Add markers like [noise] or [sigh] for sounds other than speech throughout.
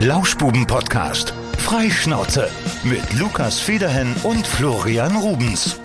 Lauschbuben-Podcast. Freischnauze mit Lukas Federhen und Florian Rubens.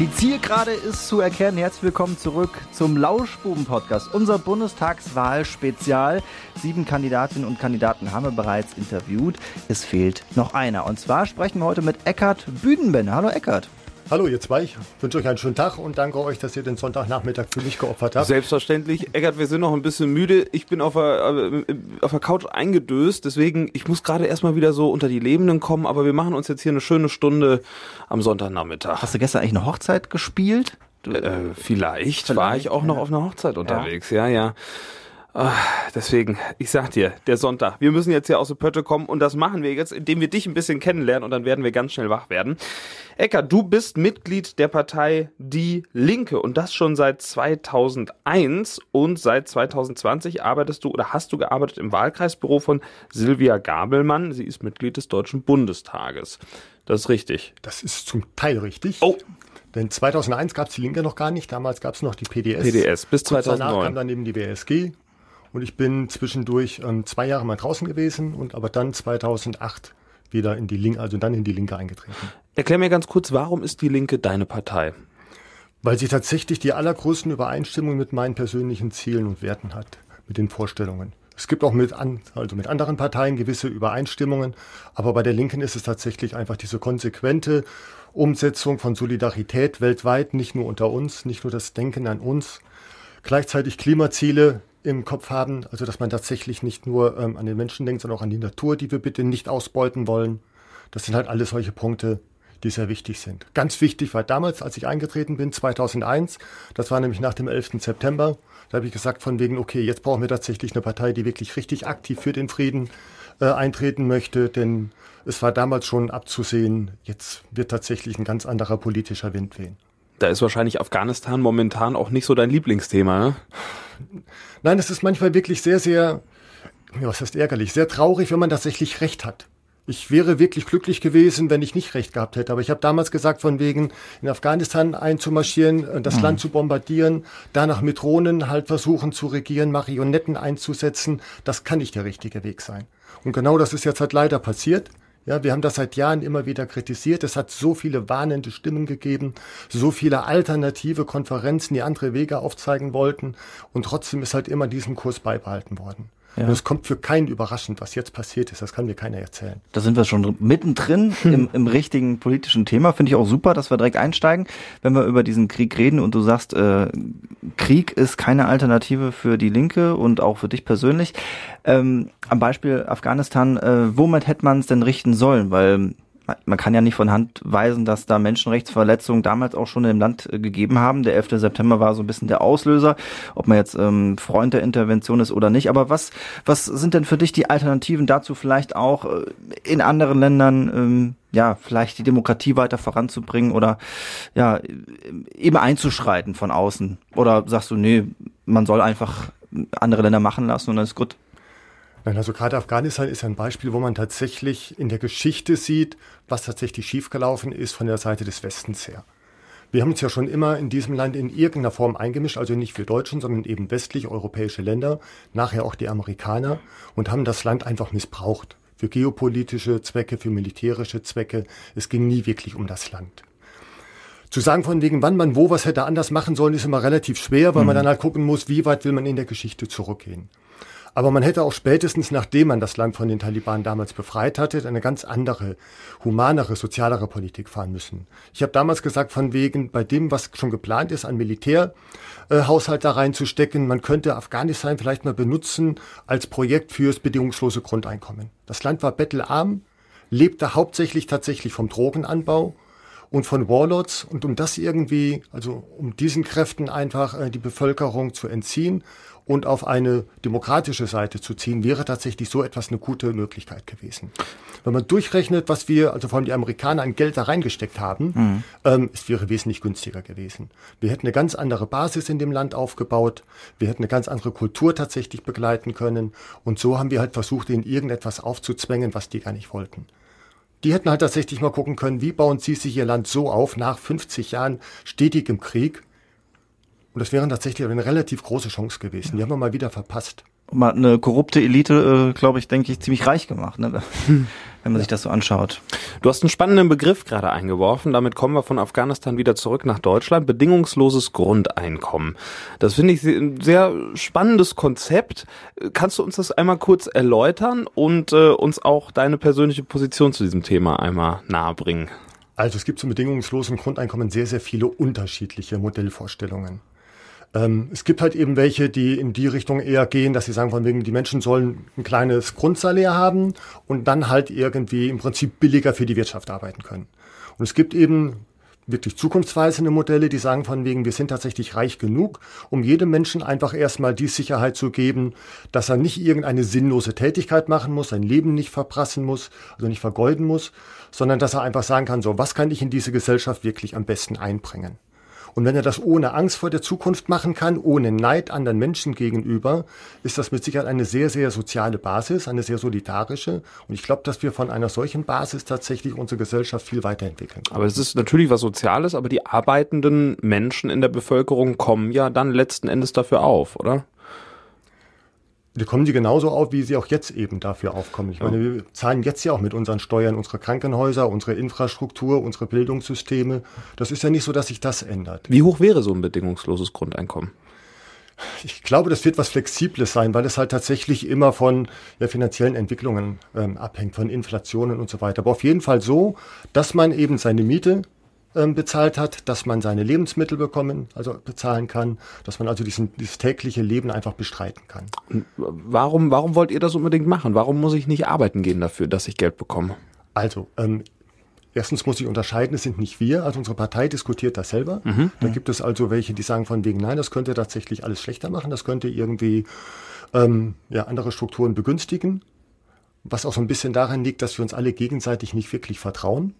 Die Zielgerade ist zu erkennen. Herzlich willkommen zurück zum Lauschbuben-Podcast, unser Bundestagswahl-Spezial. Sieben Kandidatinnen und Kandidaten haben wir bereits interviewt. Es fehlt noch einer. Und zwar sprechen wir heute mit Eckhard Büdenbender. Hallo Eckhard. Hallo ihr zwei, ich wünsche euch einen schönen Tag und danke euch, dass ihr den Sonntagnachmittag für mich geopfert habt. Selbstverständlich. Eckert, wir sind noch ein bisschen müde. Ich bin auf der, äh, auf der Couch eingedöst, deswegen, ich muss gerade erstmal wieder so unter die Lebenden kommen, aber wir machen uns jetzt hier eine schöne Stunde am Sonntagnachmittag. Hast du gestern eigentlich eine Hochzeit gespielt? Äh, vielleicht, vielleicht, war ich auch noch auf einer Hochzeit unterwegs, ja, ja. ja. Ach, deswegen, ich sag dir, der Sonntag. Wir müssen jetzt hier aus der Pötte kommen und das machen wir jetzt, indem wir dich ein bisschen kennenlernen und dann werden wir ganz schnell wach werden. Ecker, du bist Mitglied der Partei Die Linke und das schon seit 2001 und seit 2020 arbeitest du oder hast du gearbeitet im Wahlkreisbüro von Silvia Gabelmann. Sie ist Mitglied des Deutschen Bundestages. Das ist richtig. Das ist zum Teil richtig. Oh. Denn 2001 gab es die Linke noch gar nicht. Damals gab es noch die PDS. PDS bis 2009. danach kam dann eben die WSG und ich bin zwischendurch ähm, zwei Jahre mal draußen gewesen und aber dann 2008 wieder in die Linke, also dann in die Linke eingetreten. Erklär mir ganz kurz, warum ist die Linke deine Partei? Weil sie tatsächlich die allergrößten Übereinstimmungen mit meinen persönlichen Zielen und Werten hat, mit den Vorstellungen. Es gibt auch mit, an, also mit anderen Parteien gewisse Übereinstimmungen, aber bei der Linken ist es tatsächlich einfach diese konsequente Umsetzung von Solidarität weltweit, nicht nur unter uns, nicht nur das Denken an uns, gleichzeitig Klimaziele im Kopf haben, also dass man tatsächlich nicht nur ähm, an den Menschen denkt, sondern auch an die Natur, die wir bitte nicht ausbeuten wollen. Das sind halt alles solche Punkte, die sehr wichtig sind. Ganz wichtig war damals, als ich eingetreten bin, 2001, das war nämlich nach dem 11. September, da habe ich gesagt von wegen, okay, jetzt brauchen wir tatsächlich eine Partei, die wirklich richtig aktiv für den Frieden äh, eintreten möchte, denn es war damals schon abzusehen, jetzt wird tatsächlich ein ganz anderer politischer Wind wehen. Da ist wahrscheinlich Afghanistan momentan auch nicht so dein Lieblingsthema, ne? Nein, es ist manchmal wirklich sehr, sehr, was heißt ärgerlich, sehr traurig, wenn man tatsächlich Recht hat. Ich wäre wirklich glücklich gewesen, wenn ich nicht recht gehabt hätte. Aber ich habe damals gesagt, von wegen in Afghanistan einzumarschieren, äh, das mhm. Land zu bombardieren, danach mit Drohnen halt versuchen zu regieren, Marionetten einzusetzen, das kann nicht der richtige Weg sein. Und genau das ist jetzt halt leider passiert. Ja, wir haben das seit Jahren immer wieder kritisiert. Es hat so viele warnende Stimmen gegeben, so viele alternative Konferenzen, die andere Wege aufzeigen wollten. Und trotzdem ist halt immer diesem Kurs beibehalten worden. Ja. Und es kommt für keinen überraschend, was jetzt passiert ist. Das kann mir keiner erzählen. Da sind wir schon mittendrin hm. im, im richtigen politischen Thema. Finde ich auch super, dass wir direkt einsteigen, wenn wir über diesen Krieg reden und du sagst, äh, Krieg ist keine Alternative für die Linke und auch für dich persönlich. Ähm, am Beispiel Afghanistan, äh, womit hätte man es denn richten sollen? Weil man kann ja nicht von Hand weisen, dass da Menschenrechtsverletzungen damals auch schon im Land äh, gegeben haben. Der 11. September war so ein bisschen der Auslöser, ob man jetzt ähm, Freund der Intervention ist oder nicht. Aber was, was sind denn für dich die Alternativen dazu, vielleicht auch äh, in anderen Ländern, ähm, ja, vielleicht die Demokratie weiter voranzubringen oder ja, eben einzuschreiten von außen? Oder sagst du, nee, man soll einfach andere Länder machen lassen und dann ist gut? Nein, also gerade Afghanistan ist ein Beispiel, wo man tatsächlich in der Geschichte sieht, was tatsächlich schiefgelaufen ist von der Seite des Westens her. Wir haben uns ja schon immer in diesem Land in irgendeiner Form eingemischt, also nicht wir Deutschen, sondern eben westlich europäische Länder, nachher auch die Amerikaner und haben das Land einfach missbraucht. Für geopolitische Zwecke, für militärische Zwecke. Es ging nie wirklich um das Land. Zu sagen von wegen, wann man wo was hätte anders machen sollen, ist immer relativ schwer, weil mhm. man dann halt gucken muss, wie weit will man in der Geschichte zurückgehen. Aber man hätte auch spätestens, nachdem man das Land von den Taliban damals befreit hatte, eine ganz andere, humanere, sozialere Politik fahren müssen. Ich habe damals gesagt, von wegen, bei dem, was schon geplant ist, an Militärhaushalt äh, da reinzustecken, man könnte Afghanistan vielleicht mal benutzen als Projekt fürs bedingungslose Grundeinkommen. Das Land war bettelarm, lebte hauptsächlich tatsächlich vom Drogenanbau und von Warlords und um das irgendwie, also um diesen Kräften einfach äh, die Bevölkerung zu entziehen und auf eine demokratische Seite zu ziehen, wäre tatsächlich so etwas eine gute Möglichkeit gewesen. Wenn man durchrechnet, was wir, also vor allem die Amerikaner, an Geld da reingesteckt haben, mhm. ähm, es wäre wesentlich günstiger gewesen. Wir hätten eine ganz andere Basis in dem Land aufgebaut, wir hätten eine ganz andere Kultur tatsächlich begleiten können und so haben wir halt versucht, ihnen irgendetwas aufzuzwängen, was die gar nicht wollten. Die hätten halt tatsächlich mal gucken können, wie bauen sie sich ihr Land so auf, nach 50 Jahren stetigem Krieg, und das wäre tatsächlich eine relativ große Chance gewesen. Die haben wir mal wieder verpasst. hat eine korrupte Elite, äh, glaube ich, denke ich, ziemlich reich gemacht, ne? [laughs] wenn man sich das so anschaut. Du hast einen spannenden Begriff gerade eingeworfen. Damit kommen wir von Afghanistan wieder zurück nach Deutschland. Bedingungsloses Grundeinkommen. Das finde ich ein sehr spannendes Konzept. Kannst du uns das einmal kurz erläutern und äh, uns auch deine persönliche Position zu diesem Thema einmal nahebringen? Also es gibt zum bedingungslosen Grundeinkommen sehr, sehr viele unterschiedliche Modellvorstellungen. Ähm, es gibt halt eben welche, die in die Richtung eher gehen, dass sie sagen, von wegen, die Menschen sollen ein kleines Grundsalär haben und dann halt irgendwie im Prinzip billiger für die Wirtschaft arbeiten können. Und es gibt eben wirklich zukunftsweisende Modelle, die sagen von wegen, wir sind tatsächlich reich genug, um jedem Menschen einfach erstmal die Sicherheit zu geben, dass er nicht irgendeine sinnlose Tätigkeit machen muss, sein Leben nicht verprassen muss, also nicht vergeuden muss, sondern dass er einfach sagen kann, so, was kann ich in diese Gesellschaft wirklich am besten einbringen? Und wenn er das ohne Angst vor der Zukunft machen kann, ohne Neid anderen Menschen gegenüber, ist das mit Sicherheit eine sehr, sehr soziale Basis, eine sehr solidarische. Und ich glaube, dass wir von einer solchen Basis tatsächlich unsere Gesellschaft viel weiterentwickeln können. Aber es ist natürlich was Soziales, aber die arbeitenden Menschen in der Bevölkerung kommen ja dann letzten Endes dafür auf, oder? Die kommen die genauso auf, wie sie auch jetzt eben dafür aufkommen. Ich meine, wir zahlen jetzt ja auch mit unseren Steuern unsere Krankenhäuser, unsere Infrastruktur, unsere Bildungssysteme. Das ist ja nicht so, dass sich das ändert. Wie hoch wäre so ein bedingungsloses Grundeinkommen? Ich glaube, das wird was Flexibles sein, weil es halt tatsächlich immer von ja, finanziellen Entwicklungen ähm, abhängt, von Inflationen und so weiter. Aber auf jeden Fall so, dass man eben seine Miete bezahlt hat, dass man seine Lebensmittel bekommen, also bezahlen kann, dass man also diesen, dieses tägliche Leben einfach bestreiten kann. Warum, warum wollt ihr das unbedingt machen? Warum muss ich nicht arbeiten gehen dafür, dass ich Geld bekomme? Also, ähm, Erstens muss ich unterscheiden, es sind nicht wir, also unsere Partei diskutiert das selber. Mhm, da gibt es also welche, die sagen von wegen, nein, das könnte tatsächlich alles schlechter machen, das könnte irgendwie ähm, ja, andere Strukturen begünstigen. Was auch so ein bisschen daran liegt, dass wir uns alle gegenseitig nicht wirklich vertrauen.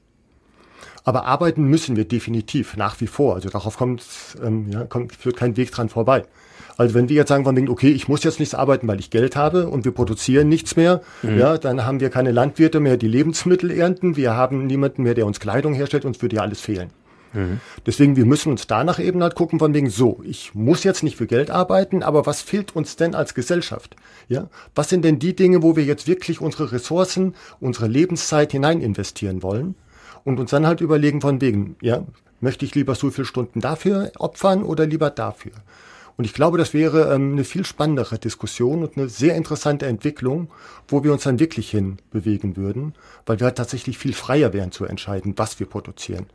Aber arbeiten müssen wir definitiv nach wie vor. Also darauf kommt, ähm, ja, kommt führt kein Weg dran vorbei. Also wenn wir jetzt sagen von wegen, okay, ich muss jetzt nichts arbeiten, weil ich Geld habe und wir produzieren nichts mehr, mhm. ja, dann haben wir keine Landwirte mehr, die Lebensmittel ernten. Wir haben niemanden mehr, der uns Kleidung herstellt. Uns würde ja alles fehlen. Mhm. Deswegen, wir müssen uns danach eben halt gucken von wegen, so, ich muss jetzt nicht für Geld arbeiten, aber was fehlt uns denn als Gesellschaft? Ja, was sind denn die Dinge, wo wir jetzt wirklich unsere Ressourcen, unsere Lebenszeit hinein investieren wollen? Und uns dann halt überlegen von wegen, ja, möchte ich lieber so viele Stunden dafür opfern oder lieber dafür? Und ich glaube, das wäre ähm, eine viel spannendere Diskussion und eine sehr interessante Entwicklung, wo wir uns dann wirklich hin bewegen würden, weil wir halt tatsächlich viel freier wären zu entscheiden, was wir produzieren.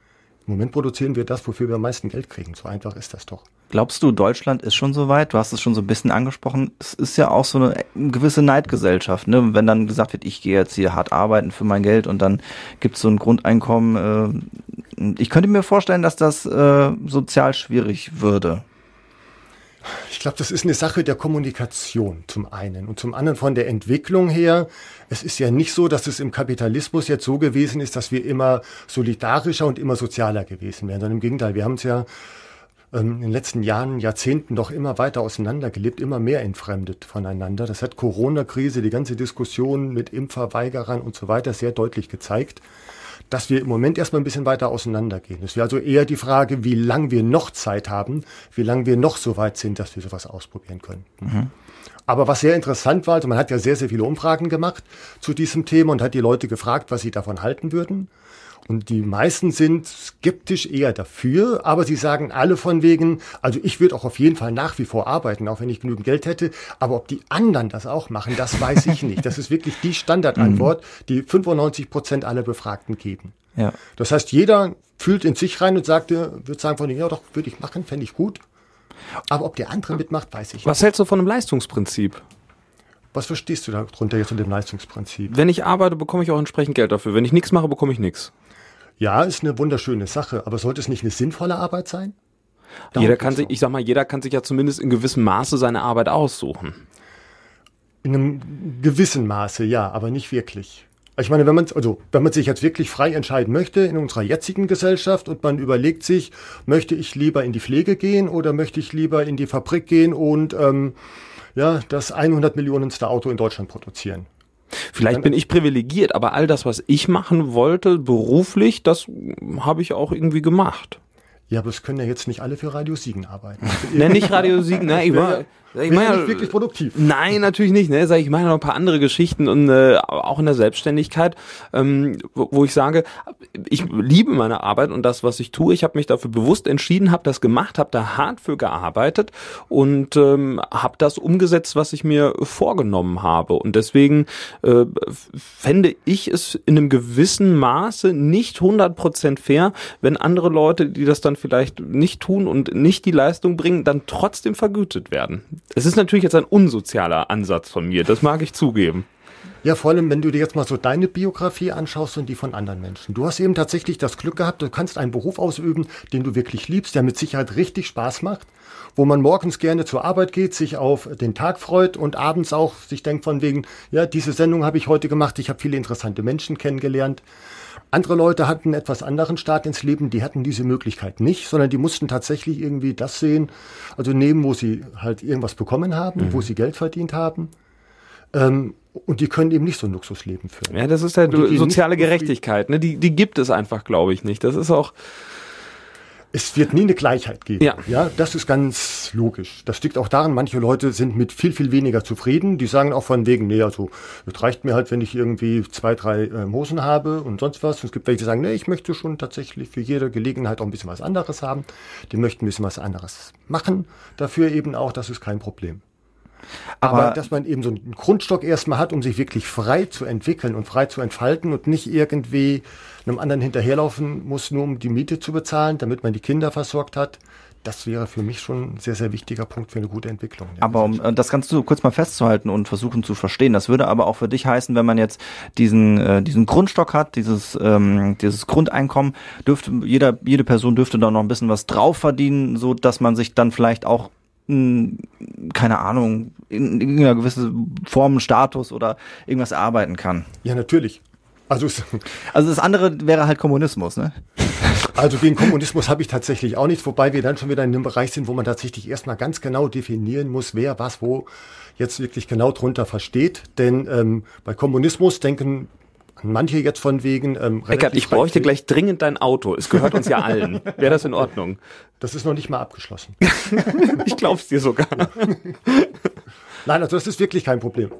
Im Moment produzieren wir das, wofür wir am meisten Geld kriegen. So einfach ist das doch. Glaubst du, Deutschland ist schon so weit? Du hast es schon so ein bisschen angesprochen. Es ist ja auch so eine gewisse Neidgesellschaft, ne? Wenn dann gesagt wird, ich gehe jetzt hier hart arbeiten für mein Geld und dann gibt es so ein Grundeinkommen. Äh, ich könnte mir vorstellen, dass das äh, sozial schwierig würde. Ich glaube, das ist eine Sache der Kommunikation zum einen und zum anderen von der Entwicklung her. Es ist ja nicht so, dass es im Kapitalismus jetzt so gewesen ist, dass wir immer solidarischer und immer sozialer gewesen wären, sondern im Gegenteil, wir haben es ja ähm, in den letzten Jahren, Jahrzehnten doch immer weiter auseinandergelebt, immer mehr entfremdet voneinander. Das hat Corona-Krise, die ganze Diskussion mit Impferweigerern und so weiter sehr deutlich gezeigt dass wir im Moment erstmal ein bisschen weiter auseinandergehen. Es wäre also eher die Frage, wie lange wir noch Zeit haben, wie lange wir noch so weit sind, dass wir sowas ausprobieren können. Mhm. Aber was sehr interessant war, also man hat ja sehr, sehr viele Umfragen gemacht zu diesem Thema und hat die Leute gefragt, was sie davon halten würden. Und die meisten sind skeptisch eher dafür, aber sie sagen alle von wegen, also ich würde auch auf jeden Fall nach wie vor arbeiten, auch wenn ich genügend Geld hätte. Aber ob die anderen das auch machen, das weiß ich nicht. Das ist wirklich die Standardantwort, [laughs] mhm. die 95 Prozent aller Befragten geben. Ja. Das heißt, jeder fühlt in sich rein und sagt, würde sagen von ja doch, würde ich machen, fände ich gut. Aber ob der andere mitmacht, weiß ich nicht. Was hältst du von einem Leistungsprinzip? Was verstehst du darunter jetzt unter dem Leistungsprinzip? Wenn ich arbeite, bekomme ich auch entsprechend Geld dafür. Wenn ich nichts mache, bekomme ich nichts. Ja, ist eine wunderschöne Sache, aber sollte es nicht eine sinnvolle Arbeit sein? Darum jeder kann sich, ich sag mal, jeder kann sich ja zumindest in gewissem Maße seine Arbeit aussuchen. In einem gewissen Maße, ja, aber nicht wirklich. Ich meine, wenn man, also, wenn man sich jetzt wirklich frei entscheiden möchte in unserer jetzigen Gesellschaft und man überlegt sich, möchte ich lieber in die Pflege gehen oder möchte ich lieber in die Fabrik gehen und ähm, ja, das 100 Millionenste Auto in Deutschland produzieren? Vielleicht bin ich privilegiert, aber all das, was ich machen wollte, beruflich, das habe ich auch irgendwie gemacht. Ja, aber es können ja jetzt nicht alle für Radio Siegen arbeiten. [laughs] ne, nicht Radio Siegen, ne, ich war, Ich meine, ja nicht wirklich produktiv. Nein, natürlich nicht. Ne? Sag ich meine noch ein paar andere Geschichten und äh, auch in der Selbstständigkeit, ähm, wo, wo ich sage, ich liebe meine Arbeit und das, was ich tue. Ich habe mich dafür bewusst entschieden, habe das gemacht, habe da hart für gearbeitet und ähm, habe das umgesetzt, was ich mir vorgenommen habe. Und deswegen äh, fände ich es in einem gewissen Maße nicht 100% fair, wenn andere Leute, die das dann vielleicht nicht tun und nicht die Leistung bringen, dann trotzdem vergütet werden. Es ist natürlich jetzt ein unsozialer Ansatz von mir, das mag ich zugeben. Ja, vor allem, wenn du dir jetzt mal so deine Biografie anschaust und die von anderen Menschen. Du hast eben tatsächlich das Glück gehabt, du kannst einen Beruf ausüben, den du wirklich liebst, der mit Sicherheit richtig Spaß macht, wo man morgens gerne zur Arbeit geht, sich auf den Tag freut und abends auch sich denkt von wegen, ja, diese Sendung habe ich heute gemacht, ich habe viele interessante Menschen kennengelernt. Andere Leute hatten einen etwas anderen Start ins Leben, die hatten diese Möglichkeit nicht, sondern die mussten tatsächlich irgendwie das sehen, also nehmen, wo sie halt irgendwas bekommen haben, mhm. wo sie Geld verdient haben. Ähm, und die können eben nicht so ein Luxusleben führen. Ja, das ist halt soziale Gerechtigkeit, ne? Die, die gibt es einfach, glaube ich, nicht. Das ist auch, es wird nie eine Gleichheit geben. Ja. ja, das ist ganz logisch. Das liegt auch daran, manche Leute sind mit viel, viel weniger zufrieden. Die sagen auch von wegen, nee, also, es reicht mir halt, wenn ich irgendwie zwei, drei äh, Hosen habe und sonst was. Und es gibt welche, die sagen, nee, ich möchte schon tatsächlich für jede Gelegenheit auch ein bisschen was anderes haben. Die möchten ein bisschen was anderes machen. Dafür eben auch, das ist kein Problem. Aber, Aber dass man eben so einen Grundstock erstmal hat, um sich wirklich frei zu entwickeln und frei zu entfalten und nicht irgendwie einem anderen hinterherlaufen muss, nur um die Miete zu bezahlen, damit man die Kinder versorgt hat. Das wäre für mich schon ein sehr, sehr wichtiger Punkt für eine gute Entwicklung. Aber um äh, das Ganze kurz mal festzuhalten und versuchen zu verstehen, das würde aber auch für dich heißen, wenn man jetzt diesen, äh, diesen Grundstock hat, dieses, ähm, dieses Grundeinkommen, dürfte jeder, jede Person dürfte da noch ein bisschen was drauf verdienen, so dass man sich dann vielleicht auch keine Ahnung, in irgendeiner gewissen Form, Status oder irgendwas erarbeiten kann. Ja, natürlich. Also, also das andere wäre halt Kommunismus, ne? Also gegen Kommunismus habe ich tatsächlich auch nichts, wobei wir dann schon wieder in einem Bereich sind, wo man tatsächlich erstmal ganz genau definieren muss, wer was wo jetzt wirklich genau drunter versteht. Denn ähm, bei Kommunismus denken Manche jetzt von wegen. Ähm, Eckert, ich bräuchte gleich dringend dein Auto. Es gehört uns ja allen. [laughs] Wäre das in Ordnung? Das ist noch nicht mal abgeschlossen. [laughs] ich glaub's dir sogar. [laughs] Nein, also das ist wirklich kein Problem.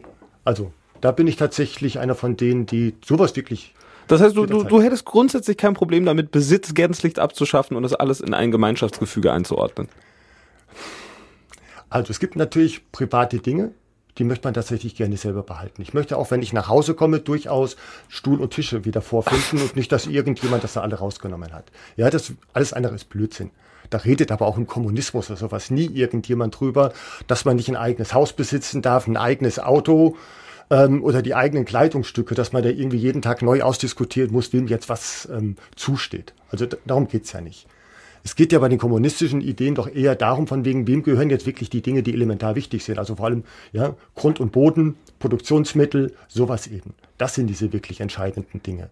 Also da bin ich tatsächlich einer von denen, die sowas wirklich. Das heißt, du, du, du hättest grundsätzlich kein Problem damit, Besitz gänzlich abzuschaffen und das alles in ein Gemeinschaftsgefüge einzuordnen. Also es gibt natürlich private Dinge, die möchte man tatsächlich gerne selber behalten. Ich möchte auch, wenn ich nach Hause komme, durchaus Stuhl und Tische wieder vorfinden und nicht, dass irgendjemand das da alle rausgenommen hat. Ja, das alles andere ist Blödsinn. Da redet aber auch im Kommunismus oder sowas nie irgendjemand drüber, dass man nicht ein eigenes Haus besitzen darf, ein eigenes Auto ähm, oder die eigenen Kleidungsstücke, dass man da irgendwie jeden Tag neu ausdiskutieren muss, wem jetzt was ähm, zusteht. Also darum geht's ja nicht. Es geht ja bei den kommunistischen Ideen doch eher darum, von wegen, wem gehören jetzt wirklich die Dinge, die elementar wichtig sind. Also vor allem ja, Grund und Boden, Produktionsmittel, sowas eben. Das sind diese wirklich entscheidenden Dinge.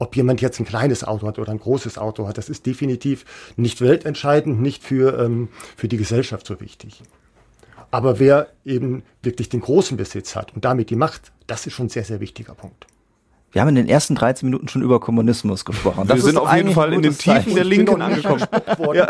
Ob jemand jetzt ein kleines Auto hat oder ein großes Auto hat, das ist definitiv nicht weltentscheidend, nicht für, ähm, für die Gesellschaft so wichtig. Aber wer eben wirklich den großen Besitz hat und damit die Macht, das ist schon ein sehr, sehr wichtiger Punkt. Wir haben in den ersten 13 Minuten schon über Kommunismus gesprochen. Das Wir sind auf jeden Fall in den Tiefen der Linken angekommen. ja.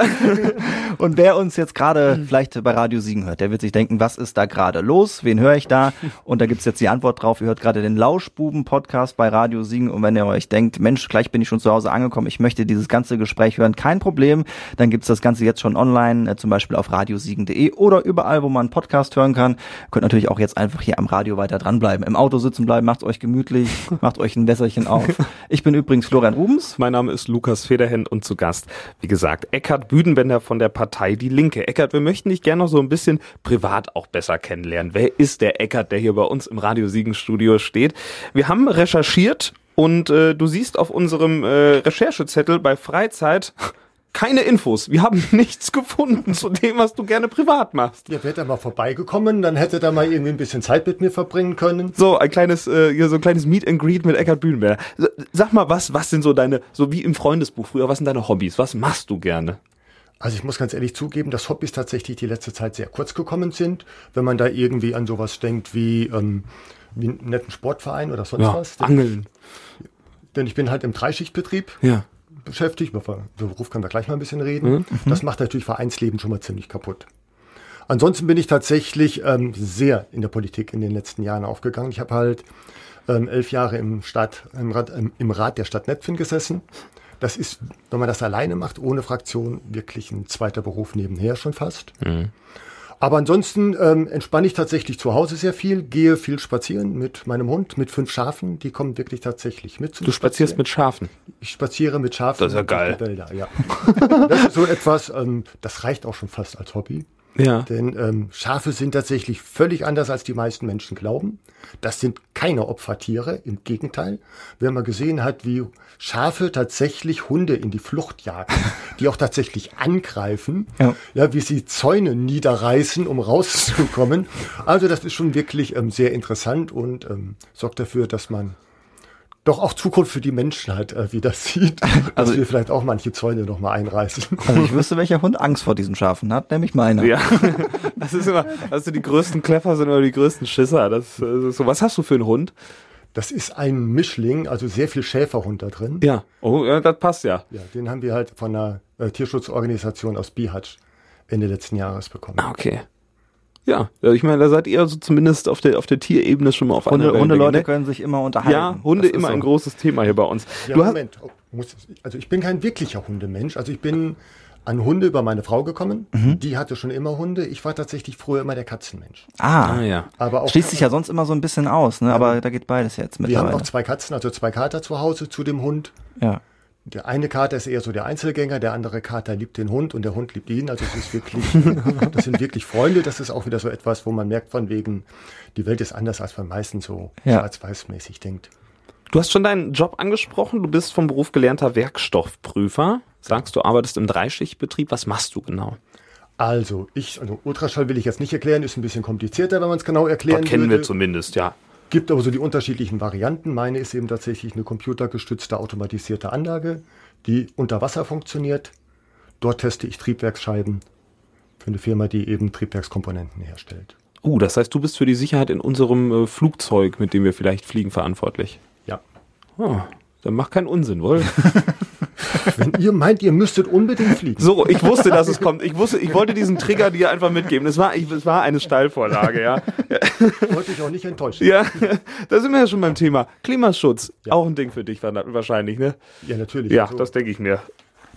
[laughs] Und wer uns jetzt gerade vielleicht bei Radio Siegen hört, der wird sich denken, was ist da gerade los? Wen höre ich da? Und da gibt's jetzt die Antwort drauf. Ihr hört gerade den Lauschbuben-Podcast bei Radio Siegen. Und wenn ihr euch denkt, Mensch, gleich bin ich schon zu Hause angekommen, ich möchte dieses ganze Gespräch hören, kein Problem. Dann gibt's das Ganze jetzt schon online, äh, zum Beispiel auf radiosiegen.de oder überall, wo man einen Podcast hören kann. Ihr könnt natürlich auch jetzt einfach hier am Radio weiter dranbleiben. Im Auto sitzen bleiben, macht's euch gemütlich, macht euch ein Wässerchen auf. Ich bin übrigens Florian Rubens. Mein Name ist Lukas Federhend und zu Gast, wie gesagt, Eckhard Büdenbender von der Partei Die Linke. Eckhard, wir möchten dich gerne noch so ein bisschen privat auch besser kennenlernen. Wer ist der Eckhard, der hier bei uns im Radio Siegen Studio steht? Wir haben recherchiert und äh, du siehst auf unserem äh, Recherchezettel bei Freizeit keine Infos. Wir haben [laughs] nichts gefunden zu dem, was du gerne privat machst. Ja, wäre er mal vorbeigekommen, dann hätte er mal irgendwie ein bisschen Zeit mit mir verbringen können. So ein kleines, äh, so ein kleines Meet and Greet mit Eckhard Bühnenberger. Sag mal, was, was sind so deine, so wie im Freundesbuch früher, was sind deine Hobbys? Was machst du gerne? Also ich muss ganz ehrlich zugeben, dass Hobbys tatsächlich die letzte Zeit sehr kurz gekommen sind. Wenn man da irgendwie an sowas denkt wie, ähm, wie einen netten Sportverein oder sonst ja, was. Denn, Angeln. Denn ich bin halt im Dreischichtbetrieb. Ja beschäftigt. Über den Beruf können wir gleich mal ein bisschen reden. Mhm. Das macht natürlich Vereinsleben schon mal ziemlich kaputt. Ansonsten bin ich tatsächlich ähm, sehr in der Politik in den letzten Jahren aufgegangen. Ich habe halt ähm, elf Jahre im, Stadt, im, Rat, im Rat der Stadt Netphen gesessen. Das ist, wenn man das alleine macht, ohne Fraktion, wirklich ein zweiter Beruf nebenher schon fast. Mhm. Aber ansonsten ähm, entspanne ich tatsächlich zu Hause sehr viel, gehe viel spazieren mit meinem Hund, mit fünf Schafen, die kommen wirklich tatsächlich mit. Du spazierst mit Schafen? Ich spaziere mit Schafen. Das ist ja geil. Wälder, ja. [laughs] das ist so etwas, ähm, das reicht auch schon fast als Hobby. Ja. Denn ähm, Schafe sind tatsächlich völlig anders, als die meisten Menschen glauben. Das sind keine Opfertiere, im Gegenteil. Wenn man gesehen hat, wie Schafe tatsächlich Hunde in die Flucht jagen, [laughs] die auch tatsächlich angreifen, ja, ja wie sie Zäune niederreißen, um rauszukommen. Also das ist schon wirklich ähm, sehr interessant und ähm, sorgt dafür, dass man doch auch Zukunft für die Menschheit äh, wieder sieht. [laughs] Also dass wir vielleicht auch manche Zäune noch mal einreißen. Also ich wüsste, welcher Hund Angst vor diesen Schafen hat, nämlich meiner. Ja, [laughs] das ist immer, also die größten Kleffer sind immer die größten Schisser. Das, das ist so. Was hast du für einen Hund? Das ist ein Mischling, also sehr viel Schäferhund da drin. Ja, oh, ja, das passt ja. Ja, den haben wir halt von einer äh, Tierschutzorganisation aus Bihać Ende letzten Jahres bekommen. Ah, okay. Ja, ich meine, da seid ihr also zumindest auf der, auf der Tierebene schon mal auf Hunde, einer Hundeleute ne? können sich immer unterhalten. Ja, Hunde immer so. ein großes Thema hier bei uns. Ja, du Moment. Oh, also ich bin kein wirklicher Hundemensch. Also ich bin an Hunde über meine Frau gekommen. Mhm. Die hatte schon immer Hunde. Ich war tatsächlich früher immer der Katzenmensch. Ah, ah ja. Aber auch Schließt sich ja sonst immer so ein bisschen aus, ne? aber da geht beides jetzt mit. Wir haben auch zwei Katzen, also zwei Kater zu Hause zu dem Hund. Ja. Der eine Kater ist eher so der Einzelgänger, der andere Kater liebt den Hund und der Hund liebt ihn. Also es ist wirklich, [laughs] das sind wirklich Freunde. Das ist auch wieder so etwas, wo man merkt von wegen, die Welt ist anders, als man meistens so ja. schwarz-weiß-mäßig denkt. Du hast schon deinen Job angesprochen. Du bist vom Beruf gelernter Werkstoffprüfer. Sagst du, arbeitest im Dreischichtbetrieb. Was machst du genau? Also, ich, also Ultraschall will ich jetzt nicht erklären, ist ein bisschen komplizierter, wenn man es genau erklären das kennen würde. wir zumindest, ja. Gibt aber so die unterschiedlichen Varianten. Meine ist eben tatsächlich eine computergestützte automatisierte Anlage, die unter Wasser funktioniert. Dort teste ich Triebwerksscheiben für eine Firma, die eben Triebwerkskomponenten herstellt. Oh, das heißt, du bist für die Sicherheit in unserem äh, Flugzeug, mit dem wir vielleicht fliegen, verantwortlich. Ja. Oh, dann macht keinen Unsinn, wohl? [laughs] Wenn ihr meint, ihr müsstet unbedingt fliegen. So, ich wusste, dass es kommt. Ich wusste, ich wollte diesen Trigger dir einfach mitgeben. Es war, es war eine Steilvorlage, ja. Wollte ich auch nicht enttäuschen. Ja, da sind wir ja schon beim Thema. Klimaschutz. Ja. Auch ein Ding für dich wahrscheinlich, ne? Ja, natürlich. Ja, also, das denke ich mir.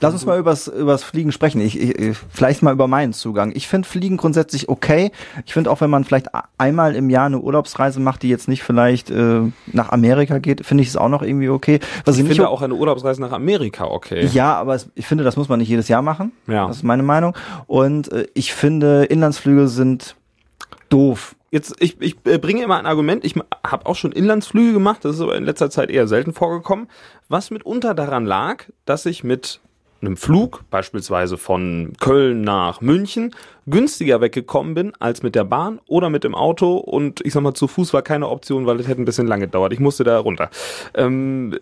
Lass uns mal übers, übers Fliegen sprechen. Ich, ich, vielleicht mal über meinen Zugang. Ich finde Fliegen grundsätzlich okay. Ich finde auch, wenn man vielleicht einmal im Jahr eine Urlaubsreise macht, die jetzt nicht vielleicht äh, nach Amerika geht, finde ich es auch noch irgendwie okay. Was ich, ich finde auch eine Urlaubsreise nach Amerika okay. Ja, aber es, ich finde, das muss man nicht jedes Jahr machen. Ja. Das ist meine Meinung. Und äh, ich finde, Inlandsflüge sind doof. Jetzt, ich, ich äh, bringe immer ein Argument, ich habe auch schon Inlandsflüge gemacht, das ist aber in letzter Zeit eher selten vorgekommen, was mitunter daran lag, dass ich mit einem Flug, beispielsweise von Köln nach München, günstiger weggekommen bin als mit der Bahn oder mit dem Auto und ich sag mal, zu Fuß war keine Option, weil es hätte ein bisschen lange gedauert. Ich musste da runter. Ähm,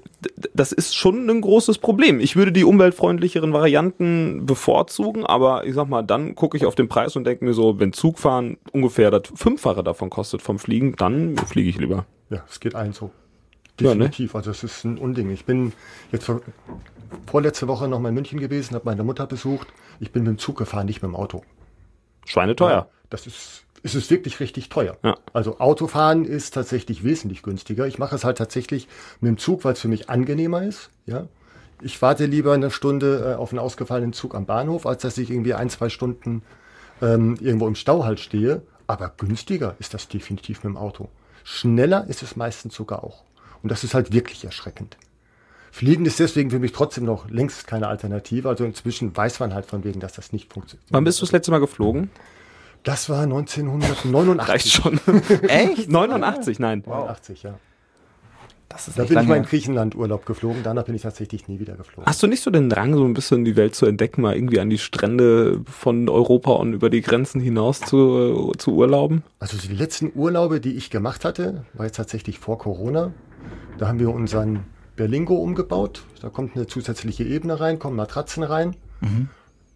das ist schon ein großes Problem. Ich würde die umweltfreundlicheren Varianten bevorzugen, aber ich sag mal, dann gucke ich auf den Preis und denke mir so, wenn Zugfahren ungefähr das Fünffache davon kostet vom Fliegen, dann fliege ich lieber. Ja, es geht allen so. Definitiv. Ja, ne? Also es ist ein Unding. Ich bin jetzt vorletzte Woche noch mal in München gewesen, habe meine Mutter besucht. Ich bin mit dem Zug gefahren, nicht mit dem Auto. Schweineteuer. Ja, das ist, ist es wirklich richtig teuer. Ja. Also Autofahren ist tatsächlich wesentlich günstiger. Ich mache es halt tatsächlich mit dem Zug, weil es für mich angenehmer ist. Ja. Ich warte lieber eine Stunde äh, auf einen ausgefallenen Zug am Bahnhof, als dass ich irgendwie ein, zwei Stunden ähm, irgendwo im Stau halt stehe. Aber günstiger ist das definitiv mit dem Auto. Schneller ist es meistens sogar auch. Und das ist halt wirklich erschreckend. Fliegen ist deswegen für mich trotzdem noch längst keine Alternative. Also inzwischen weiß man halt von wegen, dass das nicht funktioniert. Wann bist du das letzte Mal geflogen? Das war 1989. Reicht schon. [laughs] Echt? 89, nein. 89, ja. da bin ich mal in Griechenland Urlaub geflogen, danach bin ich tatsächlich nie wieder geflogen. Hast du nicht so den Drang, so ein bisschen die Welt zu entdecken, mal irgendwie an die Strände von Europa und über die Grenzen hinaus zu, zu urlauben? Also die letzten Urlaube, die ich gemacht hatte, war jetzt tatsächlich vor Corona. Da haben wir unseren Berlingo umgebaut. Da kommt eine zusätzliche Ebene rein, kommen Matratzen rein, mhm.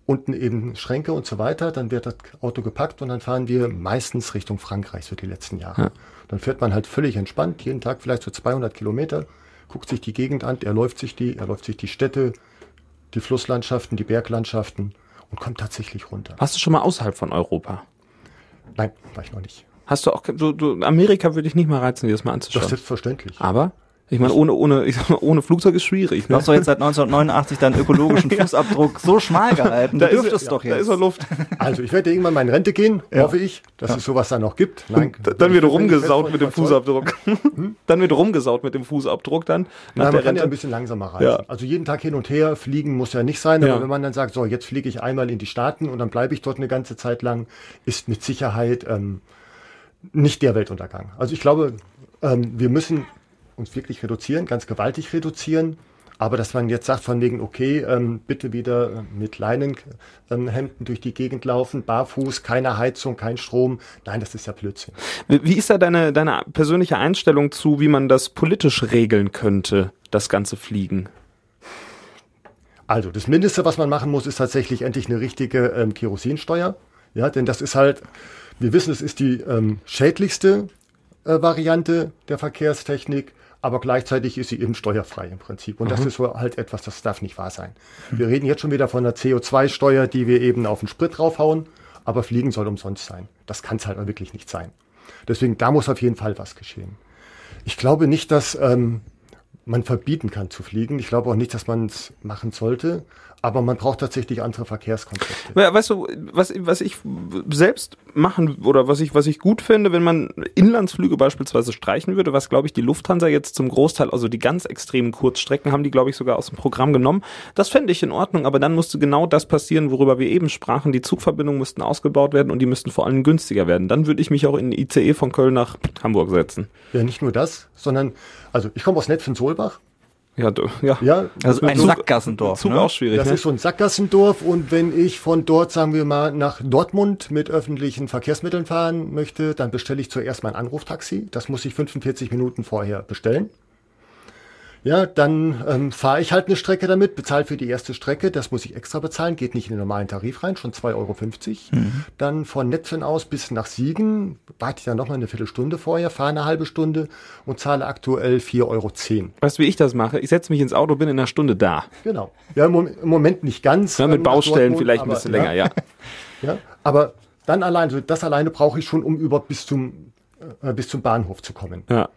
unten eben Schränke und so weiter. Dann wird das Auto gepackt und dann fahren wir meistens Richtung Frankreich so die letzten Jahre. Ja. Dann fährt man halt völlig entspannt, jeden Tag vielleicht so 200 Kilometer, guckt sich die Gegend an, er läuft sich die, er läuft sich die Städte, die Flusslandschaften, die Berglandschaften und kommt tatsächlich runter. Warst du schon mal außerhalb von Europa? Nein, war ich noch nicht. Hast du auch, du, du, Amerika würde ich nicht mal reizen, dir das mal anzuschauen. Das ist selbstverständlich. Aber? Ich meine, ohne, ohne, ich sag mal, ohne Flugzeug ist schwierig. Ne? Du hast doch jetzt seit 1989 deinen ökologischen [laughs] Fußabdruck so schmal gehalten. Da du dürftest ja, doch jetzt. Da ist er Luft. Also ich werde irgendwann mal in Rente gehen, ja. hoffe ich, dass ja. es sowas da noch gibt. Nein, dann wird rumgesaut mit dem Fußabdruck. Hm? [laughs] dann wird rumgesaut mit dem Fußabdruck dann. Nach Nein, man kann ja ein bisschen langsamer reisen. Also jeden Tag hin und her fliegen muss ja nicht sein, aber wenn man dann sagt, so jetzt fliege ich einmal in die Staaten und dann bleibe ich dort eine ganze Zeit lang, ist mit Sicherheit ähm, nicht der Weltuntergang. Also ich glaube, ähm, wir müssen uns wirklich reduzieren, ganz gewaltig reduzieren. Aber dass man jetzt sagt von wegen, okay, ähm, bitte wieder mit Leinenhemden ähm, durch die Gegend laufen, barfuß, keine Heizung, kein Strom, nein, das ist ja Blödsinn. Wie ist da deine, deine persönliche Einstellung zu, wie man das politisch regeln könnte, das ganze Fliegen? Also das Mindeste, was man machen muss, ist tatsächlich endlich eine richtige ähm, Kerosinsteuer. Ja, denn das ist halt, wir wissen, es ist die ähm, schädlichste äh, Variante der Verkehrstechnik aber gleichzeitig ist sie eben steuerfrei im Prinzip. Und mhm. das ist so halt etwas, das darf nicht wahr sein. Wir reden jetzt schon wieder von einer CO2-Steuer, die wir eben auf den Sprit draufhauen, aber Fliegen soll umsonst sein. Das kann es halt wirklich nicht sein. Deswegen, da muss auf jeden Fall was geschehen. Ich glaube nicht, dass ähm, man verbieten kann zu fliegen. Ich glaube auch nicht, dass man es machen sollte. Aber man braucht tatsächlich andere Verkehrskonzepte. Ja, weißt du, was, was ich selbst machen oder was ich, was ich gut finde, wenn man Inlandsflüge beispielsweise streichen würde, was glaube ich die Lufthansa jetzt zum Großteil, also die ganz extremen Kurzstrecken haben die glaube ich sogar aus dem Programm genommen. Das fände ich in Ordnung, aber dann musste genau das passieren, worüber wir eben sprachen. Die Zugverbindungen müssten ausgebaut werden und die müssten vor allem günstiger werden. Dann würde ich mich auch in ICE von Köln nach Hamburg setzen. Ja, nicht nur das, sondern, also ich komme aus Netfen-Solbach ja, ja. ja also ein Zug, Sackgassendorf. Zug ne? auch schwierig. Das ne? ist so ein Sackgassendorf und wenn ich von dort, sagen wir mal, nach Dortmund mit öffentlichen Verkehrsmitteln fahren möchte, dann bestelle ich zuerst mein Anruftaxi. Das muss ich 45 Minuten vorher bestellen. Ja, dann ähm, fahre ich halt eine Strecke damit, bezahle für die erste Strecke, das muss ich extra bezahlen, geht nicht in den normalen Tarif rein, schon 2,50 Euro. Mhm. Dann von Netfen aus bis nach Siegen, warte ich dann nochmal eine Viertelstunde vorher, fahre eine halbe Stunde und zahle aktuell 4,10 Euro. Weißt du, wie ich das mache? Ich setze mich ins Auto, bin in einer Stunde da. Genau. Ja, im, Moment nicht ganz. Ja, mit Baustellen Dortmund, vielleicht ein bisschen aber, länger, ja. [laughs] ja. Aber dann allein, das alleine brauche ich schon, um über bis zum, äh, bis zum Bahnhof zu kommen. Ja.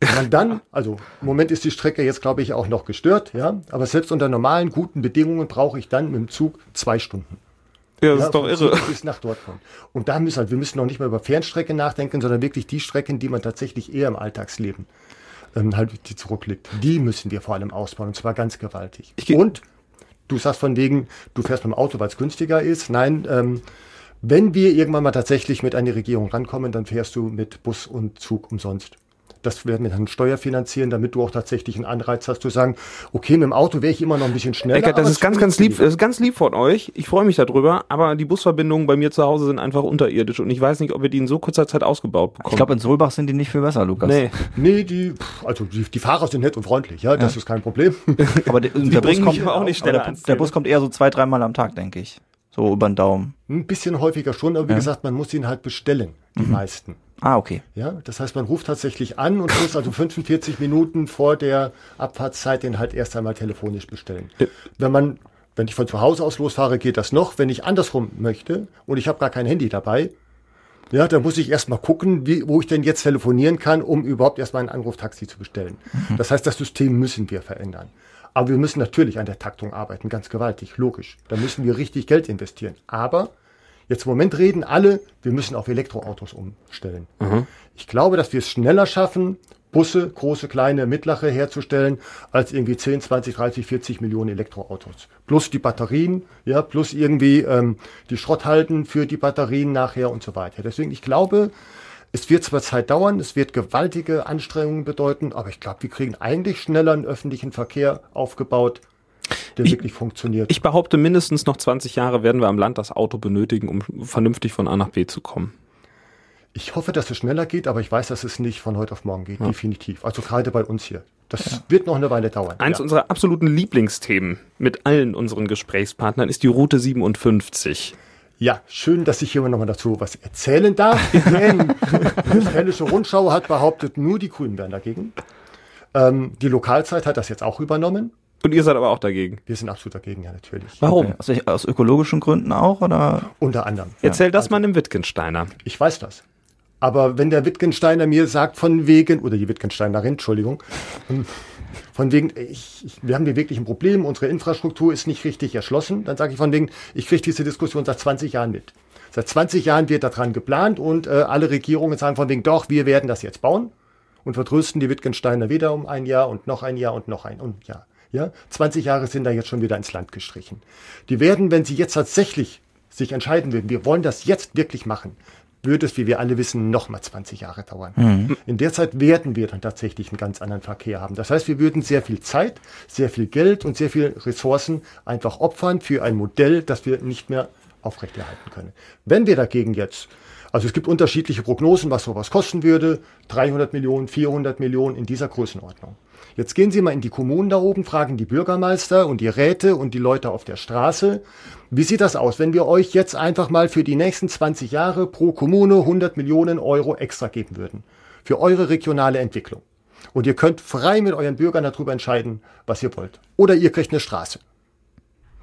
Und dann, also im Moment ist die Strecke jetzt, glaube ich, auch noch gestört, ja. Aber selbst unter normalen, guten Bedingungen brauche ich dann mit dem Zug zwei Stunden. Ja, das ja, ist doch irre. Bis nach Dortmund. Und da müssen halt, wir müssen noch nicht mehr über Fernstrecke nachdenken, sondern wirklich die Strecken, die man tatsächlich eher im Alltagsleben ähm, halt die zurückliegt. Die müssen wir vor allem ausbauen und zwar ganz gewaltig. und du sagst von wegen, du fährst mit dem Auto, weil es günstiger ist. Nein, ähm, wenn wir irgendwann mal tatsächlich mit einer Regierung rankommen, dann fährst du mit Bus und Zug umsonst das werden wir dann steuerfinanzieren, damit du auch tatsächlich einen Anreiz hast zu sagen, okay, mit dem Auto wäre ich immer noch ein bisschen schneller. Eckert, das ist ganz, ganz lieb, das ist ganz lieb von euch. Ich freue mich darüber, aber die Busverbindungen bei mir zu Hause sind einfach unterirdisch und ich weiß nicht, ob wir die in so kurzer Zeit ausgebaut bekommen. Ich glaube, in Solbach sind die nicht viel besser, Lukas. Nee. Nee, die, also die, die Fahrer sind nett und freundlich, ja, das ja. ist kein Problem. [laughs] aber die, die der Bus kommt auch nicht schneller. Der, der Bus kommt eher so zwei, dreimal am Tag, denke ich. So über den Daumen. Ein bisschen häufiger schon, aber wie ja. gesagt, man muss ihn halt bestellen, die mhm. meisten. Ah, okay. Ja, das heißt, man ruft tatsächlich an und muss also 45 Minuten vor der Abfahrtszeit den halt erst einmal telefonisch bestellen. Ja. Wenn man, wenn ich von zu Hause aus losfahre, geht das noch. Wenn ich andersrum möchte und ich habe gar kein Handy dabei, ja, dann muss ich erstmal gucken, wie, wo ich denn jetzt telefonieren kann, um überhaupt erstmal ein Anruftaxi zu bestellen. Mhm. Das heißt, das System müssen wir verändern. Aber wir müssen natürlich an der Taktung arbeiten, ganz gewaltig, logisch. Da müssen wir richtig Geld investieren. Aber Jetzt im Moment reden alle, wir müssen auf Elektroautos umstellen. Mhm. Ich glaube, dass wir es schneller schaffen, Busse, große, kleine, mittlere herzustellen, als irgendwie 10, 20, 30, 40 Millionen Elektroautos. Plus die Batterien, ja, plus irgendwie ähm, die Schrotthalten für die Batterien nachher und so weiter. Deswegen, ich glaube, es wird zwar Zeit dauern, es wird gewaltige Anstrengungen bedeuten, aber ich glaube, wir kriegen eigentlich schneller einen öffentlichen Verkehr aufgebaut, der ich, wirklich funktioniert. Ich behaupte, mindestens noch 20 Jahre werden wir am Land das Auto benötigen, um vernünftig von A nach B zu kommen. Ich hoffe, dass es schneller geht, aber ich weiß, dass es nicht von heute auf morgen geht, ja. definitiv. Also gerade bei uns hier. Das ja. wird noch eine Weile dauern. Eins ja. unserer absoluten Lieblingsthemen mit allen unseren Gesprächspartnern ist die Route 57. Ja, schön, dass ich hier noch mal dazu was erzählen darf. Denn die Hällische [laughs] Rundschau hat behauptet, nur die Grünen wären dagegen. Ähm, die Lokalzeit hat das jetzt auch übernommen. Und ihr seid aber auch dagegen? Wir sind absolut dagegen, ja, natürlich. Warum? Okay. Aus, aus, ökologischen Gründen auch, oder? Unter anderem. Erzähl ja. das also, mal dem Wittgensteiner. Ich weiß das. Aber wenn der Wittgensteiner mir sagt, von wegen, oder die Wittgensteinerin, Entschuldigung, von wegen, ich, ich, wir haben hier wirklich ein Problem, unsere Infrastruktur ist nicht richtig erschlossen, dann sage ich von wegen, ich kriege diese Diskussion seit 20 Jahren mit. Seit 20 Jahren wird daran geplant und äh, alle Regierungen sagen von wegen, doch, wir werden das jetzt bauen und vertrösten die Wittgensteiner wieder um ein Jahr und noch ein Jahr und noch ein Jahr. Ja, 20 Jahre sind da jetzt schon wieder ins Land gestrichen. Die werden, wenn sie jetzt tatsächlich sich entscheiden würden, wir wollen das jetzt wirklich machen, würde es, wie wir alle wissen, nochmal 20 Jahre dauern. Mhm. In der Zeit werden wir dann tatsächlich einen ganz anderen Verkehr haben. Das heißt, wir würden sehr viel Zeit, sehr viel Geld und sehr viel Ressourcen einfach opfern für ein Modell, das wir nicht mehr aufrechterhalten können. Wenn wir dagegen jetzt also es gibt unterschiedliche Prognosen, was sowas kosten würde. 300 Millionen, 400 Millionen in dieser Größenordnung. Jetzt gehen Sie mal in die Kommunen da oben, fragen die Bürgermeister und die Räte und die Leute auf der Straße. Wie sieht das aus, wenn wir euch jetzt einfach mal für die nächsten 20 Jahre pro Kommune 100 Millionen Euro extra geben würden? Für eure regionale Entwicklung. Und ihr könnt frei mit euren Bürgern darüber entscheiden, was ihr wollt. Oder ihr kriegt eine Straße.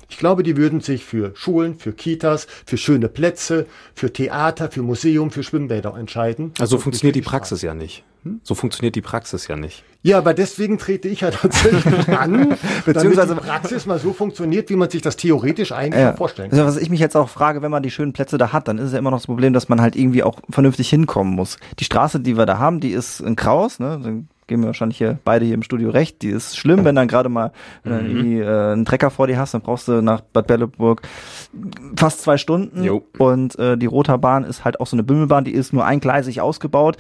Ich glaube, die würden sich für Schulen, für Kitas, für schöne Plätze, für Theater, für Museum, für Schwimmbäder entscheiden. Also so funktioniert die Praxis ja nicht. Hm? So funktioniert die Praxis ja nicht. Ja, aber deswegen trete ich ja tatsächlich [laughs] an, beziehungsweise damit die Praxis mal so funktioniert, wie man sich das theoretisch eigentlich ja. vorstellen kann. Also was ich mich jetzt auch frage, wenn man die schönen Plätze da hat, dann ist es ja immer noch das Problem, dass man halt irgendwie auch vernünftig hinkommen muss. Die Straße, die wir da haben, die ist in Kraus, ne? geben wir wahrscheinlich hier beide hier im Studio recht. Die ist schlimm, wenn dann gerade mal wenn dann mhm. irgendwie, äh, einen Trecker vor dir hast, dann brauchst du nach Bad Belleburg fast zwei Stunden. Jo. Und äh, die Roterbahn ist halt auch so eine Bümmelbahn, die ist nur eingleisig ausgebaut.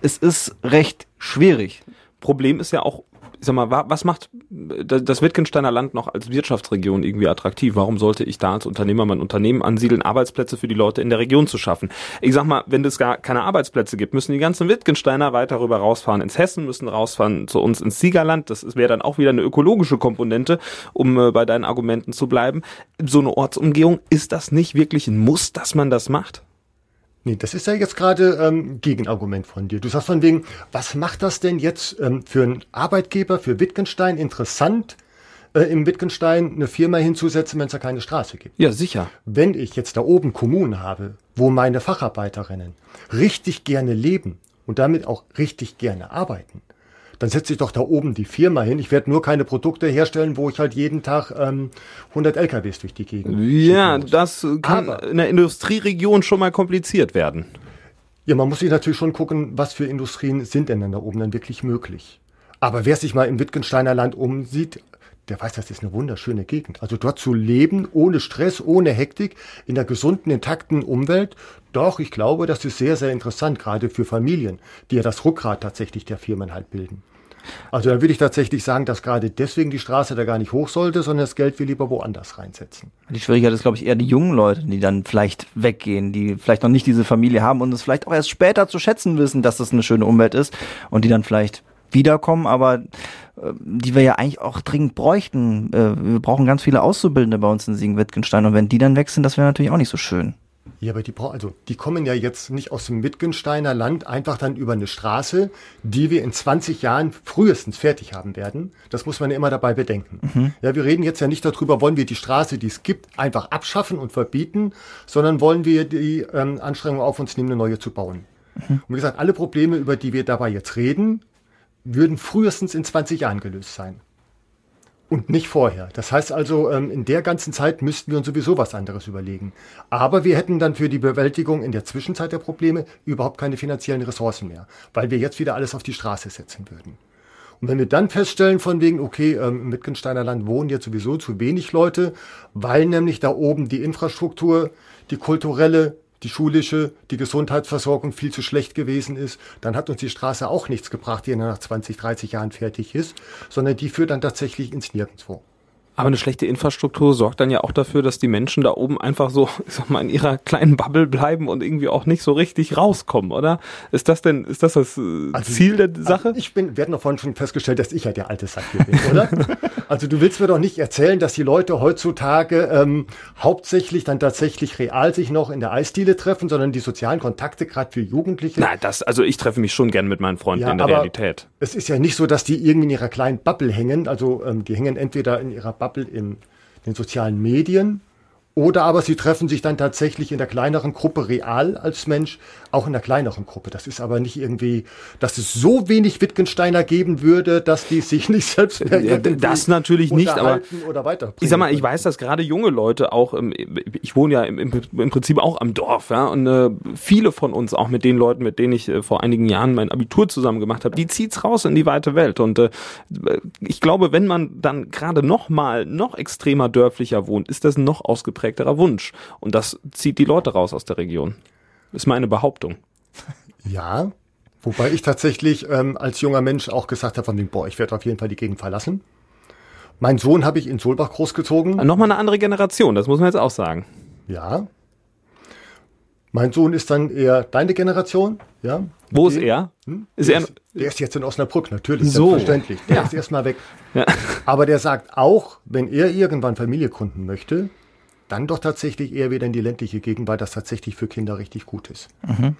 Es ist recht schwierig. Problem ist ja auch ich sag mal, was macht das Wittgensteiner Land noch als Wirtschaftsregion irgendwie attraktiv? Warum sollte ich da als Unternehmer mein Unternehmen ansiedeln, Arbeitsplätze für die Leute in der Region zu schaffen? Ich sag mal, wenn es gar keine Arbeitsplätze gibt, müssen die ganzen Wittgensteiner weiter rüber rausfahren ins Hessen, müssen rausfahren zu uns ins Siegerland. Das wäre dann auch wieder eine ökologische Komponente, um äh, bei deinen Argumenten zu bleiben. So eine Ortsumgehung, ist das nicht wirklich ein Muss, dass man das macht? Nee, das ist ja jetzt gerade ähm, Gegenargument von dir. Du sagst von wegen, was macht das denn jetzt ähm, für einen Arbeitgeber, für Wittgenstein interessant, äh, im Wittgenstein eine Firma hinzusetzen, wenn es da keine Straße gibt? Ja, sicher. Wenn ich jetzt da oben Kommunen habe, wo meine Facharbeiterinnen richtig gerne leben und damit auch richtig gerne arbeiten, dann setze ich doch da oben die Firma hin. Ich werde nur keine Produkte herstellen, wo ich halt jeden Tag ähm, 100 LKWs durch die Gegend. Ja, das kann Aber, in der Industrieregion schon mal kompliziert werden. Ja, man muss sich natürlich schon gucken, was für Industrien sind denn da oben dann wirklich möglich. Aber wer sich mal im Wittgensteiner Land umsieht, der weiß, das ist eine wunderschöne Gegend. Also dort zu leben, ohne Stress, ohne Hektik, in einer gesunden, intakten Umwelt, doch, ich glaube, das ist sehr, sehr interessant, gerade für Familien, die ja das Rückgrat tatsächlich der Firmen halt bilden. Also da würde ich tatsächlich sagen, dass gerade deswegen die Straße da gar nicht hoch sollte, sondern das Geld wir lieber woanders reinsetzen. Die Schwierigkeit ist, glaube ich, eher die jungen Leute, die dann vielleicht weggehen, die vielleicht noch nicht diese Familie haben und es vielleicht auch erst später zu schätzen wissen, dass das eine schöne Umwelt ist und die dann vielleicht wiederkommen, aber äh, die wir ja eigentlich auch dringend bräuchten. Äh, wir brauchen ganz viele Auszubildende bei uns in Siegen-Wittgenstein und wenn die dann weg sind, das wäre natürlich auch nicht so schön. Ja, aber die, also, die kommen ja jetzt nicht aus dem Wittgensteiner Land einfach dann über eine Straße, die wir in 20 Jahren frühestens fertig haben werden. Das muss man ja immer dabei bedenken. Mhm. Ja, wir reden jetzt ja nicht darüber, wollen wir die Straße, die es gibt, einfach abschaffen und verbieten, sondern wollen wir die ähm, Anstrengung auf uns nehmen, eine neue zu bauen. Mhm. Und wie gesagt, alle Probleme, über die wir dabei jetzt reden, würden frühestens in 20 Jahren gelöst sein. Und nicht vorher. Das heißt also, ähm, in der ganzen Zeit müssten wir uns sowieso was anderes überlegen. Aber wir hätten dann für die Bewältigung in der Zwischenzeit der Probleme überhaupt keine finanziellen Ressourcen mehr, weil wir jetzt wieder alles auf die Straße setzen würden. Und wenn wir dann feststellen von wegen, okay, ähm, im Wittgensteiner Land wohnen jetzt sowieso zu wenig Leute, weil nämlich da oben die Infrastruktur, die kulturelle, die schulische, die Gesundheitsversorgung viel zu schlecht gewesen ist, dann hat uns die Straße auch nichts gebracht, die nach 20, 30 Jahren fertig ist, sondern die führt dann tatsächlich ins Nirgendwo. Aber eine schlechte Infrastruktur sorgt dann ja auch dafür, dass die Menschen da oben einfach so, [laughs] ich sag mal, in ihrer kleinen Bubble bleiben und irgendwie auch nicht so richtig rauskommen, oder? Ist das denn, ist das das äh, also, Ziel der Sache? Also ich bin, wir hatten doch vorhin schon festgestellt, dass ich ja der alte Sack hier bin, oder? [laughs] also du willst mir doch nicht erzählen, dass die Leute heutzutage ähm, hauptsächlich dann tatsächlich real sich noch in der Eisdiele treffen, sondern die sozialen Kontakte gerade für Jugendliche. Nein, das, also ich treffe mich schon gern mit meinen Freunden ja, in der Realität. Es ist ja nicht so, dass die irgendwie in ihrer kleinen Bubble hängen. Also ähm, die hängen entweder in ihrer Bubble in den sozialen Medien. Oder aber sie treffen sich dann tatsächlich in der kleineren Gruppe real als Mensch, auch in der kleineren Gruppe. Das ist aber nicht irgendwie, dass es so wenig Wittgensteiner geben würde, dass die sich [laughs] nicht selbst mehr ja, Das natürlich nicht, aber ich sag mal, ich weiß, dass gerade junge Leute auch, ich wohne ja im, Prinzip auch am Dorf, ja, und äh, viele von uns, auch mit den Leuten, mit denen ich äh, vor einigen Jahren mein Abitur zusammen gemacht habe, die zieht's raus in die weite Welt. Und äh, ich glaube, wenn man dann gerade noch mal noch extremer dörflicher wohnt, ist das ein noch ausgeprägter ausgeprägterer Wunsch. Und das zieht die Leute raus aus der Region. Ist meine Behauptung. Ja, wobei ich tatsächlich ähm, als junger Mensch auch gesagt habe, von dem, boah, ich werde auf jeden Fall die Gegend verlassen. Mein Sohn habe ich in Solbach großgezogen. Nochmal eine andere Generation, das muss man jetzt auch sagen. Ja. Mein Sohn ist dann eher deine Generation, ja. Wo ist er? Hm? Ist der, er ist, der ist jetzt in Osnabrück, natürlich, so. selbstverständlich. Der ja. ist erstmal weg. Ja. Aber der sagt auch, wenn er irgendwann Familie gründen möchte, dann doch tatsächlich eher wieder in die ländliche Gegend, weil das tatsächlich für Kinder richtig gut ist. Mhm.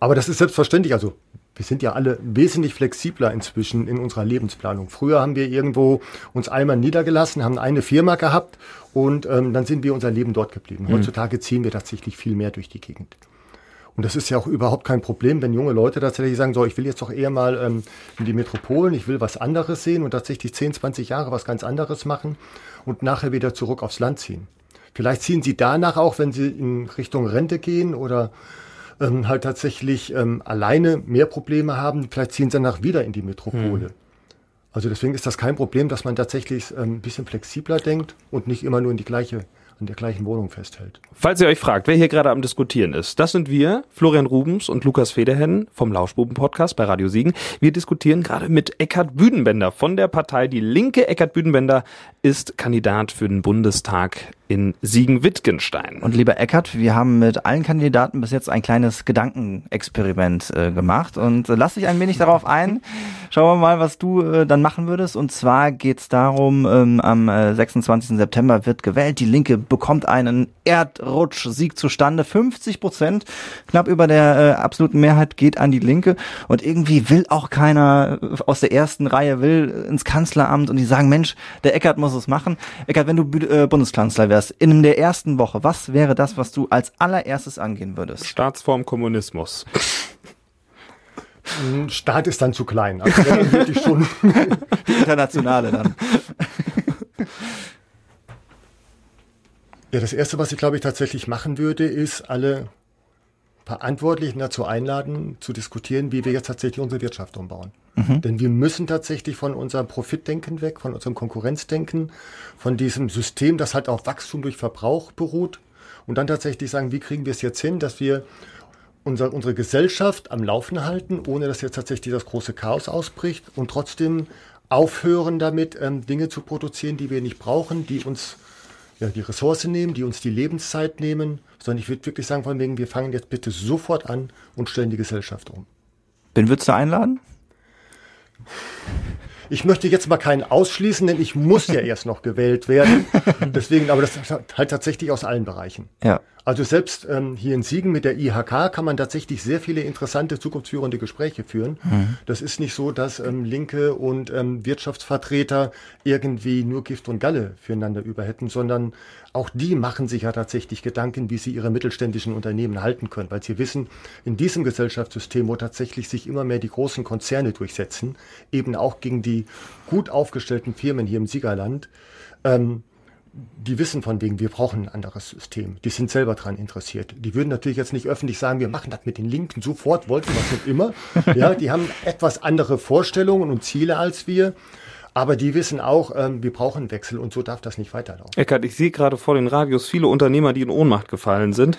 Aber das ist selbstverständlich. Also wir sind ja alle wesentlich flexibler inzwischen in unserer Lebensplanung. Früher haben wir irgendwo uns einmal niedergelassen, haben eine Firma gehabt und ähm, dann sind wir unser Leben dort geblieben. Mhm. Heutzutage ziehen wir tatsächlich viel mehr durch die Gegend. Und das ist ja auch überhaupt kein Problem, wenn junge Leute tatsächlich sagen, so, ich will jetzt doch eher mal ähm, in die Metropolen, ich will was anderes sehen und tatsächlich 10, 20 Jahre was ganz anderes machen und nachher wieder zurück aufs Land ziehen. Vielleicht ziehen sie danach auch, wenn sie in Richtung Rente gehen oder ähm, halt tatsächlich ähm, alleine mehr Probleme haben, vielleicht ziehen sie danach wieder in die Metropole. Hm. Also deswegen ist das kein Problem, dass man tatsächlich ähm, ein bisschen flexibler denkt und nicht immer nur in die gleiche an der gleichen Wohnung festhält. Falls ihr euch fragt, wer hier gerade am Diskutieren ist, das sind wir, Florian Rubens und Lukas Federhen vom Lauschbuben-Podcast bei Radio Siegen. Wir diskutieren gerade mit Eckhard Büdenbender von der Partei Die Linke. Eckhard Büdenbender ist Kandidat für den Bundestag in Siegen-Wittgenstein. Und lieber Eckert, wir haben mit allen Kandidaten bis jetzt ein kleines Gedankenexperiment äh, gemacht und äh, lass dich ein wenig darauf ein. [laughs] Schauen wir mal, was du äh, dann machen würdest. Und zwar geht es darum, ähm, am 26. Äh, September wird gewählt. Die Linke bekommt einen Erdrutsch-Sieg zustande. 50 Prozent, knapp über der äh, absoluten Mehrheit geht an die Linke. Und irgendwie will auch keiner äh, aus der ersten Reihe will ins Kanzleramt und die sagen, Mensch, der Eckert muss es machen. Eckert, wenn du Bundeskanzler wärst, wärst, in der ersten Woche, was wäre das, was du als allererstes angehen würdest? Staatsform Kommunismus. Staat ist dann zu klein. Also dann würde ich schon [laughs] die internationale dann. Ja, das erste, was ich glaube ich tatsächlich machen würde, ist alle Verantwortlichen dazu einladen, zu diskutieren, wie wir jetzt tatsächlich unsere Wirtschaft umbauen. Mhm. Denn wir müssen tatsächlich von unserem Profitdenken weg, von unserem Konkurrenzdenken, von diesem System, das halt auf Wachstum durch Verbrauch beruht und dann tatsächlich sagen, wie kriegen wir es jetzt hin, dass wir unser, unsere Gesellschaft am Laufen halten, ohne dass jetzt tatsächlich das große Chaos ausbricht und trotzdem aufhören damit, ähm, Dinge zu produzieren, die wir nicht brauchen, die uns ja, die Ressource nehmen, die uns die Lebenszeit nehmen, sondern ich würde wirklich sagen, von wegen, wir fangen jetzt bitte sofort an und stellen die Gesellschaft um. Wen würdest du einladen? Ich möchte jetzt mal keinen ausschließen, denn ich muss ja [laughs] erst noch gewählt werden. Deswegen, aber das halt tatsächlich aus allen Bereichen. Ja. Also selbst ähm, hier in Siegen mit der IHK kann man tatsächlich sehr viele interessante, zukunftsführende Gespräche führen. Mhm. Das ist nicht so, dass ähm, Linke und ähm, Wirtschaftsvertreter irgendwie nur Gift und Galle füreinander über hätten, sondern auch die machen sich ja tatsächlich Gedanken, wie sie ihre mittelständischen Unternehmen halten können, weil sie wissen, in diesem Gesellschaftssystem, wo tatsächlich sich immer mehr die großen Konzerne durchsetzen, eben auch gegen die gut aufgestellten Firmen hier im Siegerland, ähm, die wissen von wegen, wir brauchen ein anderes System. Die sind selber daran interessiert. Die würden natürlich jetzt nicht öffentlich sagen, wir machen das mit den Linken sofort, wollten was und immer. [laughs] Ja, die haben etwas andere Vorstellungen und Ziele als wir. Aber die wissen auch, ähm, wir brauchen einen Wechsel und so darf das nicht weiterlaufen. Eckert, ich sehe gerade vor den Radios viele Unternehmer, die in Ohnmacht gefallen sind.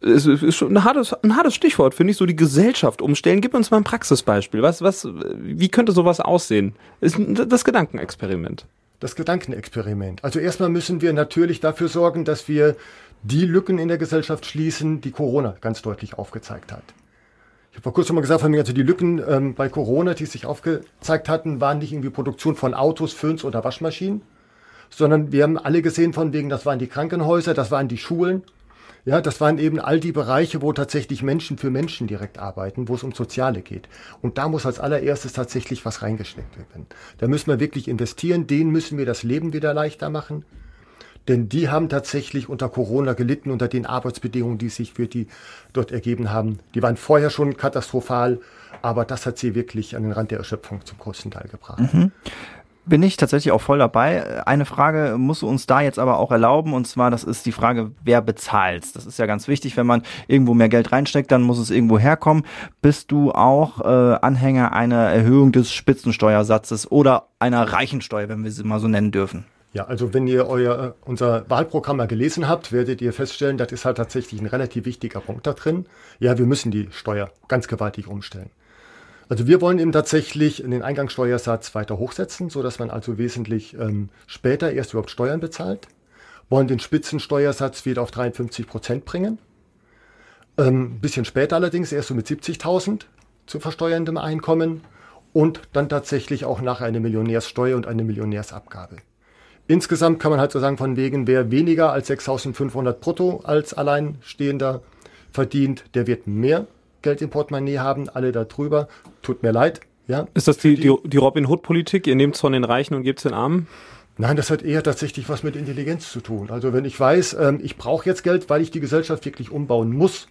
Es ist schon ein hartes, ein hartes Stichwort, finde ich, so die Gesellschaft umstellen. Gib uns mal ein Praxisbeispiel. Was, was, wie könnte sowas aussehen? Ist das Gedankenexperiment. Das Gedankenexperiment. Also erstmal müssen wir natürlich dafür sorgen, dass wir die Lücken in der Gesellschaft schließen, die Corona ganz deutlich aufgezeigt hat. Ich habe vor kurzem mal gesagt, von mir, also die Lücken ähm, bei Corona, die sich aufgezeigt hatten, waren nicht irgendwie Produktion von Autos, Föhns oder Waschmaschinen, sondern wir haben alle gesehen von wegen, das waren die Krankenhäuser, das waren die Schulen, ja, das waren eben all die Bereiche, wo tatsächlich Menschen für Menschen direkt arbeiten, wo es um Soziale geht. Und da muss als allererstes tatsächlich was reingesteckt werden. Da müssen wir wirklich investieren, denen müssen wir das Leben wieder leichter machen. Denn die haben tatsächlich unter Corona gelitten, unter den Arbeitsbedingungen, die sich für die dort ergeben haben. Die waren vorher schon katastrophal, aber das hat sie wirklich an den Rand der Erschöpfung zum größten Teil gebracht. Mhm bin ich tatsächlich auch voll dabei. Eine Frage musst du uns da jetzt aber auch erlauben, und zwar, das ist die Frage, wer bezahlt. Das ist ja ganz wichtig, wenn man irgendwo mehr Geld reinsteckt, dann muss es irgendwo herkommen. Bist du auch äh, Anhänger einer Erhöhung des Spitzensteuersatzes oder einer Reichensteuer, wenn wir sie mal so nennen dürfen? Ja, also wenn ihr euer, äh, unser Wahlprogramm mal gelesen habt, werdet ihr feststellen, das ist halt tatsächlich ein relativ wichtiger Punkt da drin. Ja, wir müssen die Steuer ganz gewaltig umstellen. Also wir wollen eben tatsächlich den Eingangssteuersatz weiter hochsetzen, so dass man also wesentlich ähm, später erst überhaupt Steuern bezahlt. Wollen den Spitzensteuersatz wieder auf 53 Prozent bringen. Ein ähm, bisschen später allerdings erst so mit 70.000 zu versteuerndem Einkommen und dann tatsächlich auch nach eine Millionärssteuer und eine Millionärsabgabe. Insgesamt kann man halt so sagen, von wegen, wer weniger als 6.500 brutto als Alleinstehender verdient, der wird mehr Geld im Portemonnaie haben, alle da drüber. Tut mir leid. Ja, ist das die, die, die Robin Hood-Politik? Ihr nehmt es von den Reichen und gebt es den Armen? Nein, das hat eher tatsächlich was mit Intelligenz zu tun. Also wenn ich weiß, ähm, ich brauche jetzt Geld, weil ich die Gesellschaft wirklich umbauen muss.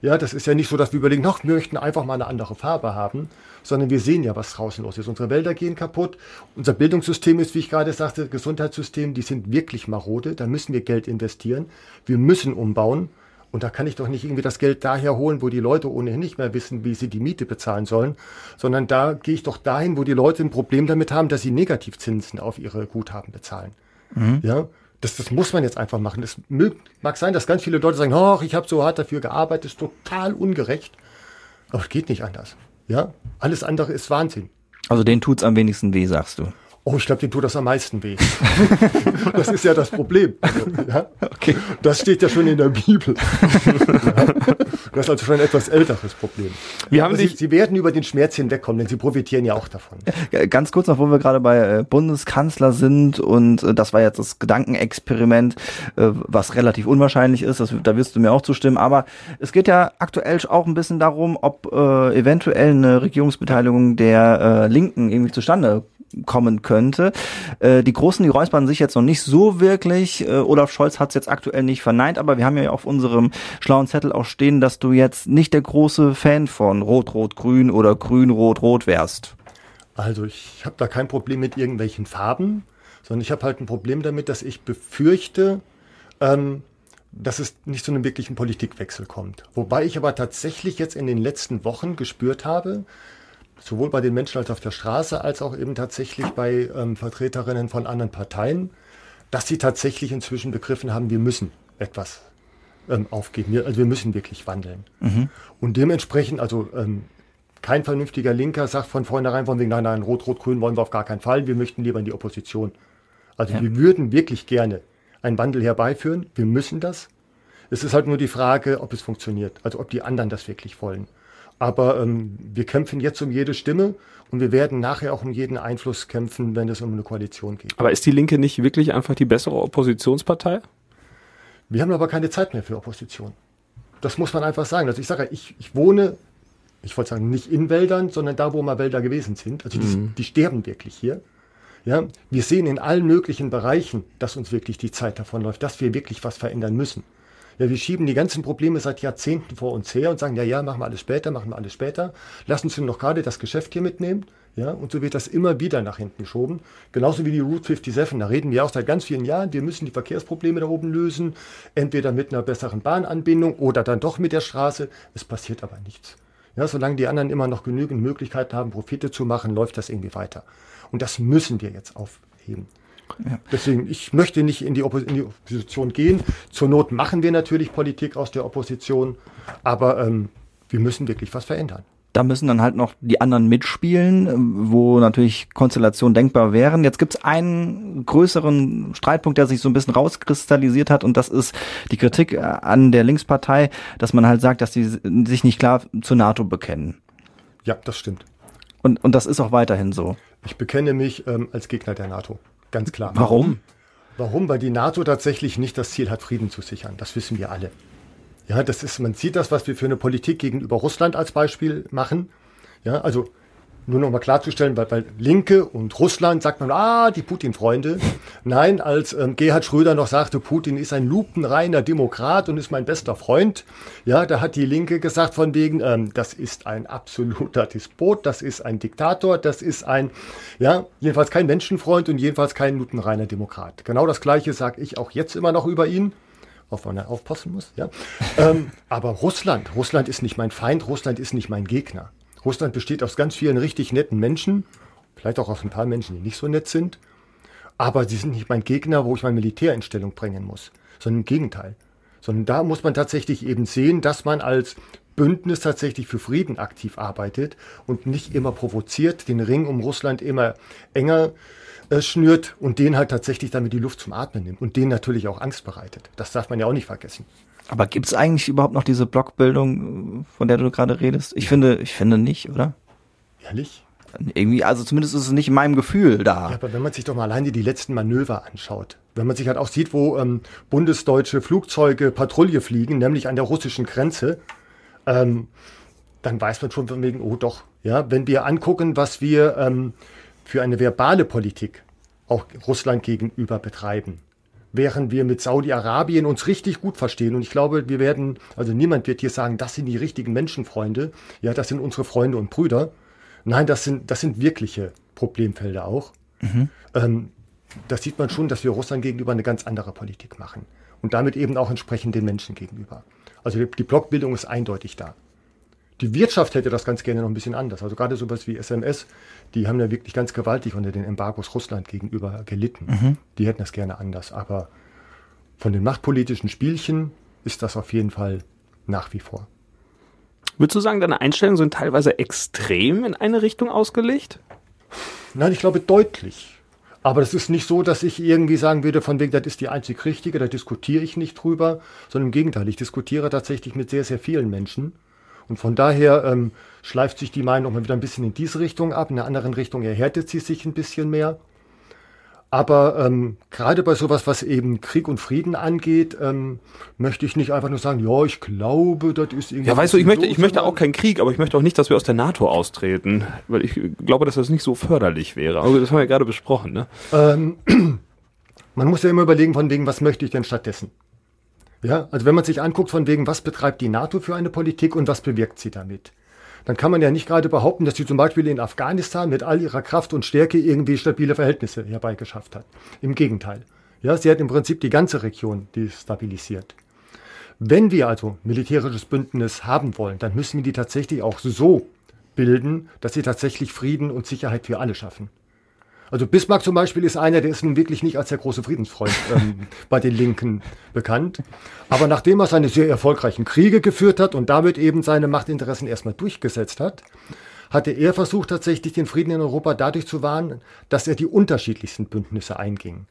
Ja, das ist ja nicht so, dass wir überlegen, ach, wir möchten einfach mal eine andere Farbe haben, sondern wir sehen ja, was draußen los ist. Unsere Wälder gehen kaputt. Unser Bildungssystem ist, wie ich gerade sagte, Gesundheitssystem, die sind wirklich marode. Da müssen wir Geld investieren. Wir müssen umbauen. Und da kann ich doch nicht irgendwie das Geld daher holen, wo die Leute ohnehin nicht mehr wissen, wie sie die Miete bezahlen sollen, sondern da gehe ich doch dahin, wo die Leute ein Problem damit haben, dass sie Negativzinsen auf ihre Guthaben bezahlen. Mhm. Ja, das, das muss man jetzt einfach machen. Es mag sein, dass ganz viele Leute sagen, oh, ich habe so hart dafür gearbeitet, ist total ungerecht. Aber es geht nicht anders. Ja, alles andere ist Wahnsinn. Also den tut's am wenigsten weh, sagst du. Oh, ich glaube, dem tut das am meisten weh. [laughs] das ist ja das Problem. Ja? Okay. Das steht ja schon in der Bibel. Das ist also schon ein etwas älteres Problem. Wir haben Sie, Sie werden über den Schmerz hinwegkommen, denn Sie profitieren ja auch davon. Ganz kurz noch, wo wir gerade bei äh, Bundeskanzler sind und äh, das war jetzt das Gedankenexperiment, äh, was relativ unwahrscheinlich ist, das, da wirst du mir auch zustimmen, aber es geht ja aktuell auch ein bisschen darum, ob äh, eventuell eine Regierungsbeteiligung der äh, Linken irgendwie zustande kommen könnte. Äh, die Großen, die räuspern sich jetzt noch nicht so wirklich. Äh, Olaf Scholz hat es jetzt aktuell nicht verneint, aber wir haben ja auf unserem schlauen Zettel auch stehen, dass du jetzt nicht der große Fan von Rot-Rot-Grün oder Grün-Rot-Rot wärst. Also ich habe da kein Problem mit irgendwelchen Farben, sondern ich habe halt ein Problem damit, dass ich befürchte, ähm, dass es nicht zu einem wirklichen Politikwechsel kommt. Wobei ich aber tatsächlich jetzt in den letzten Wochen gespürt habe, sowohl bei den Menschen als auf der Straße, als auch eben tatsächlich bei ähm, Vertreterinnen von anderen Parteien, dass sie tatsächlich inzwischen begriffen haben, wir müssen etwas ähm, aufgeben. Wir, also wir müssen wirklich wandeln. Mhm. Und dementsprechend, also ähm, kein vernünftiger Linker sagt von vornherein von wegen, nein, nein, Rot-Rot-Grün wollen wir auf gar keinen Fall, wir möchten lieber in die Opposition. Also ja. wir würden wirklich gerne einen Wandel herbeiführen, wir müssen das. Es ist halt nur die Frage, ob es funktioniert, also ob die anderen das wirklich wollen. Aber ähm, wir kämpfen jetzt um jede Stimme und wir werden nachher auch um jeden Einfluss kämpfen, wenn es um eine Koalition geht. Aber ist die Linke nicht wirklich einfach die bessere Oppositionspartei? Wir haben aber keine Zeit mehr für Opposition. Das muss man einfach sagen. Also ich sage, ich, ich wohne, ich wollte sagen, nicht in Wäldern, sondern da, wo mal Wälder gewesen sind. Also die, mhm. die sterben wirklich hier. Ja, wir sehen in allen möglichen Bereichen, dass uns wirklich die Zeit davonläuft, dass wir wirklich was verändern müssen. Ja, wir schieben die ganzen Probleme seit Jahrzehnten vor uns her und sagen, ja, ja, machen wir alles später, machen wir alles später. Lass uns noch gerade das Geschäft hier mitnehmen. Ja, und so wird das immer wieder nach hinten geschoben. Genauso wie die Route 57. Da reden wir auch seit ganz vielen Jahren. Wir müssen die Verkehrsprobleme da oben lösen. Entweder mit einer besseren Bahnanbindung oder dann doch mit der Straße. Es passiert aber nichts. Ja, solange die anderen immer noch genügend Möglichkeiten haben, Profite zu machen, läuft das irgendwie weiter. Und das müssen wir jetzt aufheben. Ja. Deswegen, ich möchte nicht in die, in die, Opposition gehen. Zur Not machen wir natürlich Politik aus der Opposition, aber ähm, wir müssen wirklich was verändern. da müssen dann halt noch die anderen mitspielen, wo natürlich Konstellationen denkbar wären. Jetzt gibt es einen größeren Streitpunkt, der sich so ein bisschen rauskristallisiert hat, und das ist die Kritik äh, an der Linkspartei, dass man halt sagt, dass sie sich nicht klar zur NATO bekennen. Ja, das stimmt. Und, und das ist auch weiterhin so. Ich bekenne mich ähm, als Gegner der NATO. Ganz klar. Warum? Warum? Weil die NATO tatsächlich nicht das Ziel hat, Frieden zu sichern. Das wissen wir alle. Ja, das ist, man sieht das, was wir für eine Politik gegenüber Russland als Beispiel machen. Ja, also nur noch mal klarzustellen, weil, weil Linke und Russland sagt man, ah, die Putin-Freunde. Nein, als ähm, Gerhard Schröder noch sagte, Putin ist ein lupenreiner Demokrat und ist mein bester Freund, ja, da hat die Linke gesagt von wegen, ähm, das ist ein absoluter Despot, das ist ein Diktator, das ist ein, ja, jedenfalls kein Menschenfreund und jedenfalls kein lupenreiner Demokrat. Genau das Gleiche sage ich auch jetzt immer noch über ihn auf man aufpassen muss. Ja? ähm, aber Russland, Russland ist nicht mein Feind, Russland ist nicht mein Gegner. Russland besteht aus ganz vielen richtig netten Menschen, vielleicht auch aus ein paar Menschen, die nicht so nett sind. Aber sie sind nicht mein Gegner, wo ich mein Militär in Stellung bringen muss, sondern im Gegenteil. Sondern da muss man tatsächlich eben sehen, dass man als Bündnis tatsächlich für Frieden aktiv arbeitet und nicht immer provoziert, den Ring um Russland immer enger äh, schnürt und den halt tatsächlich damit die Luft zum Atmen nimmt und denen natürlich auch Angst bereitet. Das darf man ja auch nicht vergessen. Aber gibt es eigentlich überhaupt noch diese Blockbildung, von der du gerade redest? Ich finde, ich finde nicht, oder? Ehrlich? Irgendwie, also zumindest ist es nicht in meinem Gefühl da. Ja, aber wenn man sich doch mal alleine die letzten Manöver anschaut, wenn man sich halt auch sieht, wo ähm, bundesdeutsche Flugzeuge Patrouille fliegen, nämlich an der russischen Grenze, ähm, dann weiß man schon von wegen, oh doch, ja, wenn wir angucken, was wir ähm, für eine verbale Politik auch Russland gegenüber betreiben, während wir mit Saudi-Arabien uns richtig gut verstehen. Und ich glaube, wir werden, also niemand wird hier sagen, das sind die richtigen Menschenfreunde. Ja, das sind unsere Freunde und Brüder. Nein, das sind, das sind wirkliche Problemfelder auch. Mhm. Ähm, das sieht man schon, dass wir Russland gegenüber eine ganz andere Politik machen. Und damit eben auch entsprechend den Menschen gegenüber. Also die, die Blockbildung ist eindeutig da. Die Wirtschaft hätte das ganz gerne noch ein bisschen anders. Also gerade sowas wie SMS, die haben ja wirklich ganz gewaltig unter den Embargos Russland gegenüber gelitten. Mhm. Die hätten das gerne anders. Aber von den machtpolitischen Spielchen ist das auf jeden Fall nach wie vor. Würdest du sagen, deine Einstellungen sind teilweise extrem in eine Richtung ausgelegt? Nein, ich glaube deutlich. Aber das ist nicht so, dass ich irgendwie sagen würde, von wegen, das ist die einzig richtige, da diskutiere ich nicht drüber, sondern im Gegenteil, ich diskutiere tatsächlich mit sehr, sehr vielen Menschen und von daher ähm, schleift sich die Meinung mal wieder ein bisschen in diese Richtung ab, in einer anderen Richtung erhärtet sie sich ein bisschen mehr. Aber ähm, gerade bei sowas, was eben Krieg und Frieden angeht, ähm, möchte ich nicht einfach nur sagen, ja, ich glaube, das ist irgendwie. Ja, weißt du, ich möchte, ich möchte auch keinen Krieg, aber ich möchte auch nicht, dass wir aus der NATO austreten, weil ich glaube, dass das nicht so förderlich wäre. Aber das haben wir ja gerade besprochen, ne? Ähm, [clears throat] man muss ja immer überlegen, von wegen, was möchte ich denn stattdessen? Ja, also wenn man sich anguckt, von wegen, was betreibt die NATO für eine Politik und was bewirkt sie damit, dann kann man ja nicht gerade behaupten, dass sie zum Beispiel in Afghanistan mit all ihrer Kraft und Stärke irgendwie stabile Verhältnisse herbeigeschafft hat. Im Gegenteil. Ja, sie hat im Prinzip die ganze Region destabilisiert. Wenn wir also militärisches Bündnis haben wollen, dann müssen wir die tatsächlich auch so bilden, dass sie tatsächlich Frieden und Sicherheit für alle schaffen. Also Bismarck zum Beispiel ist einer, der ist nun wirklich nicht als der große Friedensfreund [laughs] ähm, bei den Linken bekannt. Aber nachdem er seine sehr erfolgreichen Kriege geführt hat und damit eben seine Machtinteressen erstmal durchgesetzt hat, hatte er versucht tatsächlich den Frieden in Europa dadurch zu wahren, dass er die unterschiedlichsten Bündnisse einging.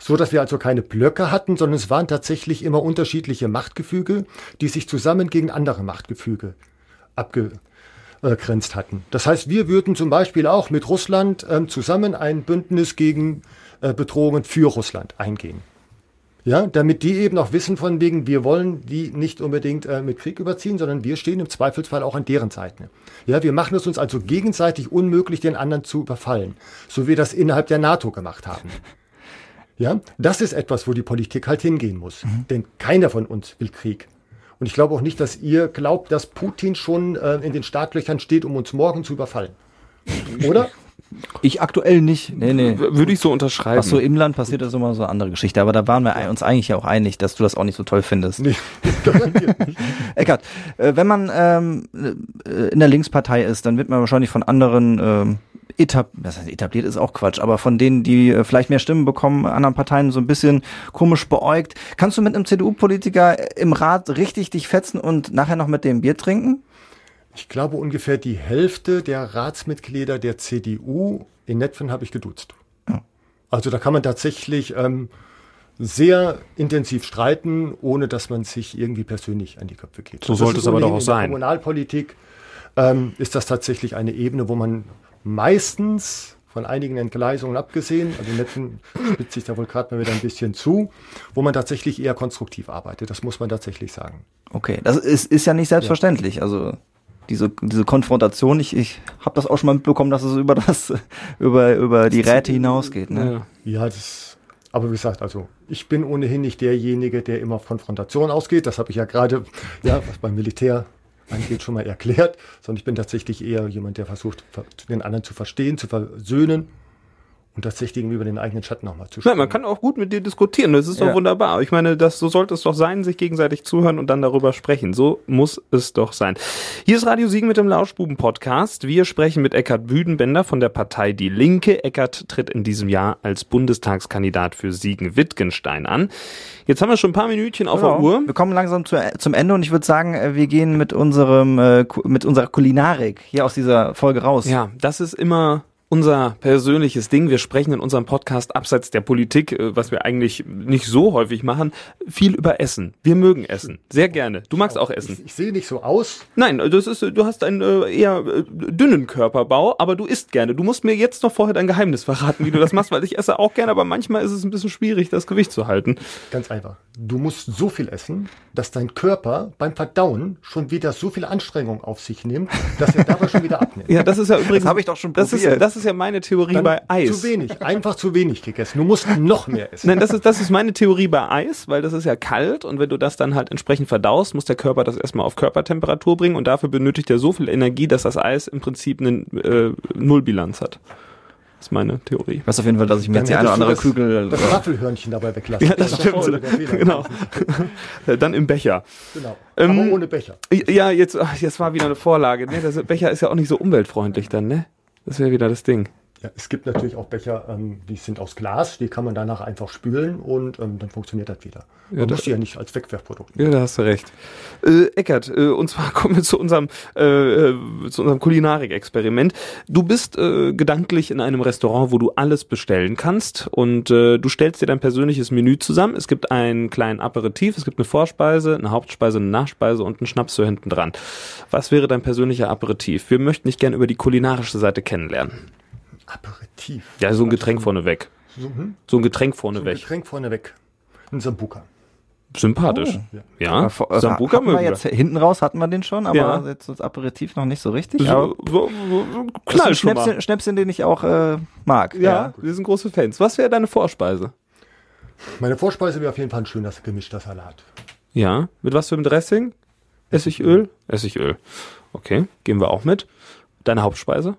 So dass wir also keine Blöcke hatten, sondern es waren tatsächlich immer unterschiedliche Machtgefüge, die sich zusammen gegen andere Machtgefüge abge grenzt hatten. Das heißt, wir würden zum Beispiel auch mit Russland ähm, zusammen ein Bündnis gegen äh, Bedrohungen für Russland eingehen. Ja, damit die eben auch wissen von wegen, wir wollen die nicht unbedingt äh, mit Krieg überziehen, sondern wir stehen im Zweifelsfall auch an deren Seite. Ja, wir machen es uns also gegenseitig unmöglich, den anderen zu überfallen, so wie wir das innerhalb der NATO gemacht haben. [laughs] Ja, das ist etwas, wo die Politik halt hingehen muss. Mhm. Denn keiner von uns will Krieg. Und ich glaube auch nicht, dass ihr glaubt, dass Putin schon äh, in den Startlöchern steht, um uns morgen zu überfallen. Oder? [laughs] Ich aktuell nicht. Nee, nee. Würde ich so unterschreiben. Was so im Land passiert, ist immer so eine andere Geschichte. Aber da waren wir uns eigentlich ja auch einig, dass du das auch nicht so toll findest. Nee, [laughs] Eckart, äh, wenn man ähm, äh, in der Linkspartei ist, dann wird man wahrscheinlich von anderen ähm, etab das heißt, etabliert ist auch Quatsch, aber von denen, die äh, vielleicht mehr Stimmen bekommen, anderen Parteien so ein bisschen komisch beäugt. Kannst du mit einem CDU-Politiker im Rat richtig dich fetzen und nachher noch mit dem Bier trinken? Ich glaube, ungefähr die Hälfte der Ratsmitglieder der CDU in Netfen habe ich geduzt. Also da kann man tatsächlich ähm, sehr intensiv streiten, ohne dass man sich irgendwie persönlich an die Köpfe geht. So sollte es aber doch auch in sein. Der Kommunalpolitik ähm, ist das tatsächlich eine Ebene, wo man meistens von einigen Entgleisungen abgesehen, also Netzen [clears throat] spitzt sich da wohl gerade mal wieder ein bisschen zu, wo man tatsächlich eher konstruktiv arbeitet. Das muss man tatsächlich sagen. Okay, das ist, ist ja nicht selbstverständlich. Ja. Also diese, diese Konfrontation, ich, ich habe das auch schon mal mitbekommen, dass es über das, [laughs] über, über die Räte hinausgeht. Ne? Ja, das, aber wie gesagt, also ich bin ohnehin nicht derjenige, der immer auf Konfrontation ausgeht. Das habe ich ja gerade, ja, was beim Militär angeht, schon mal erklärt, sondern ich bin tatsächlich eher jemand, der versucht, den anderen zu verstehen, zu versöhnen und tatsächlich über den eigenen Schatten nochmal zu schauen. man kann auch gut mit dir diskutieren, das ist ja. doch wunderbar. Ich meine, das, so sollte es doch sein, sich gegenseitig zuhören und dann darüber sprechen. So muss es doch sein. Hier ist Radio Siegen mit dem Lauschbuben-Podcast. Wir sprechen mit Eckhard Büdenbender von der Partei Die Linke. Eckhard tritt in diesem Jahr als Bundestagskandidat für Siegen-Wittgenstein an. Jetzt haben wir schon ein paar Minütchen auf genau. der Uhr. Wir kommen langsam zu, zum Ende und ich würde sagen, äh, wir gehen mit unserem, äh, mit unserer Kulinarik hier aus dieser Folge raus. Ja, das ist immer unser persönliches Ding. Wir sprechen in unserem Podcast abseits der Politik, äh, was wir eigentlich nicht so häufig machen, viel über Essen. Wir mögen Essen. Sehr gerne. Du magst auch Essen. Ich, ich sehe nicht so aus. Nein, das ist, du hast einen äh, eher äh, dünnen Körperbau, aber du isst gerne. Du musst mir jetzt noch vorher dein Geheimnis verraten, wie du das machst, weil ich esse auch gerne, aber manchmal ist es ein bisschen schwierig, das Gewicht zu halten. Ganz einfach. Du musst so viel essen, dass dein Körper beim Verdauen schon wieder so viel Anstrengung auf sich nimmt, dass er dabei schon wieder abnimmt. Ja, das ist ja übrigens. Das habe ich doch schon probiert. Das ist, das ist ja meine Theorie Dann bei Eis. Zu wenig, einfach zu wenig gegessen. Du musst noch mehr essen. Nein, das ist, das ist meine Theorie bei Eis, weil das ist ja kalt und wenn du das dann halt entsprechend verdaust, muss der Körper das erstmal auf Körpertemperatur bringen und dafür benötigt er so viel Energie, dass das Eis im Prinzip eine äh, Nullbilanz hat. Das ist meine Theorie. Ich weiß auf jeden Fall, dass ich mir jetzt die eine oder andere das, Kügel. Das Waffelhörnchen dabei weglassen. Ja, das, das stimmt. Genau. [laughs] Dann im Becher. Genau. Aber ähm, ohne Becher. Ja, jetzt, jetzt war wieder eine Vorlage. Ne? Das Becher ist ja auch nicht so umweltfreundlich dann, ne? Das wäre wieder das Ding. Ja, es gibt natürlich auch Becher, ähm, die sind aus Glas, die kann man danach einfach spülen und ähm, dann funktioniert das wieder. Man ja, muss die ja nicht als Wegwerfprodukt nehmen. Ja, da hast du recht. Äh, Eckert, äh, und zwar [laughs] kommen wir zu unserem, äh, äh, zu unserem Kulinarik-Experiment. Du bist äh, gedanklich in einem Restaurant, wo du alles bestellen kannst und äh, du stellst dir dein persönliches Menü zusammen. Es gibt einen kleinen Aperitif, es gibt eine Vorspeise, eine Hauptspeise, eine Nachspeise und einen Schnaps so hinten dran. Was wäre dein persönlicher Aperitif? Wir möchten dich gerne über die kulinarische Seite kennenlernen. Aperitif. Ja, so ein Getränk vorneweg. So, hm? so ein Getränk vorneweg. So ein Getränk vorneweg. Ein Sambuka. Sympathisch. Oh, ja. ja. Sambuka mögen wir jetzt hinten raus hatten wir den schon, aber ja. jetzt das Aperitif noch nicht so richtig. So, so, so, knall ein Schnäpschen, Schnäpschen, den ich auch äh, mag. Ja, ja, wir sind große Fans. Was wäre deine Vorspeise? Meine Vorspeise wäre auf jeden Fall ein schöner gemischter Salat. Ja, mit was für einem Dressing? Essigöl? Essigöl. Okay, gehen wir auch mit. Deine Hauptspeise?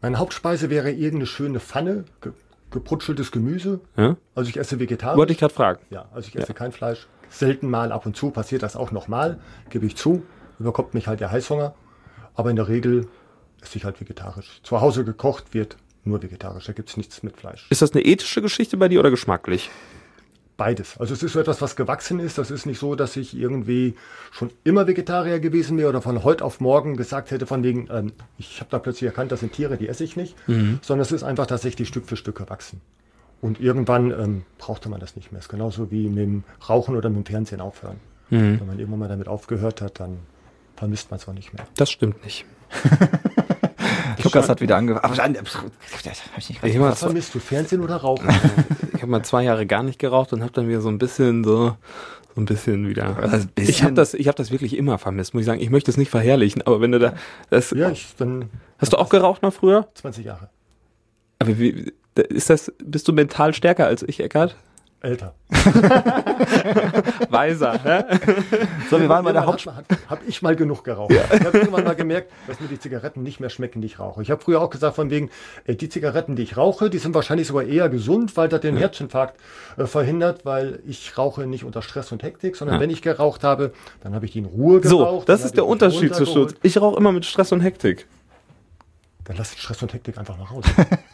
Meine Hauptspeise wäre irgendeine schöne Pfanne, ge gebrutscheltes Gemüse. Ja? Also ich esse vegetarisch. Wollte ich gerade fragen. Ja, also ich esse ja. kein Fleisch. Selten mal ab und zu passiert das auch nochmal, gebe ich zu. Überkommt mich halt der Heißhunger. Aber in der Regel esse ich halt vegetarisch. Zu Hause gekocht wird nur vegetarisch. Da gibt es nichts mit Fleisch. Ist das eine ethische Geschichte bei dir oder geschmacklich? Beides. Also es ist so etwas, was gewachsen ist. Das ist nicht so, dass ich irgendwie schon immer Vegetarier gewesen wäre oder von heute auf morgen gesagt hätte, von wegen, ähm, ich habe da plötzlich erkannt, das sind Tiere, die esse ich nicht. Mhm. Sondern es ist einfach tatsächlich Stück für Stück gewachsen. Und irgendwann ähm, brauchte man das nicht mehr. Es ist genauso wie mit dem Rauchen oder mit dem Fernsehen aufhören. Mhm. Wenn man irgendwann mal damit aufgehört hat, dann vermisst man es auch nicht mehr. Das stimmt nicht. [laughs] Lukas hat wieder angefangen. Ich Was vermisst du, Fernsehen oder Rauchen? [laughs] ich habe mal zwei Jahre gar nicht geraucht und habe dann wieder so ein bisschen so so ein bisschen wieder. Also bisschen ich habe das, ich habe das wirklich immer vermisst, muss ich sagen. Ich möchte es nicht verherrlichen, aber wenn du da, das, ja, ich, dann hast du auch geraucht mal früher? 20 Jahre. Aber wie, ist das, bist du mental stärker als ich, Eckart? Älter. [laughs] Weiser. Hä? So, wir waren bei der Haupt... Habe ich mal genug geraucht. Ja. Ich habe irgendwann mal gemerkt, dass mir die Zigaretten nicht mehr schmecken, die ich rauche. Ich habe früher auch gesagt, von wegen, ey, die Zigaretten, die ich rauche, die sind wahrscheinlich sogar eher gesund, weil das den ja. Herzinfarkt äh, verhindert, weil ich rauche nicht unter Stress und Hektik, sondern ja. wenn ich geraucht habe, dann habe ich die in Ruhe geraucht. So, das ist der Unterschied zu Schutz. Ich rauche immer mit Stress und Hektik. Dann lass Stress und Hektik einfach mal raus. [laughs]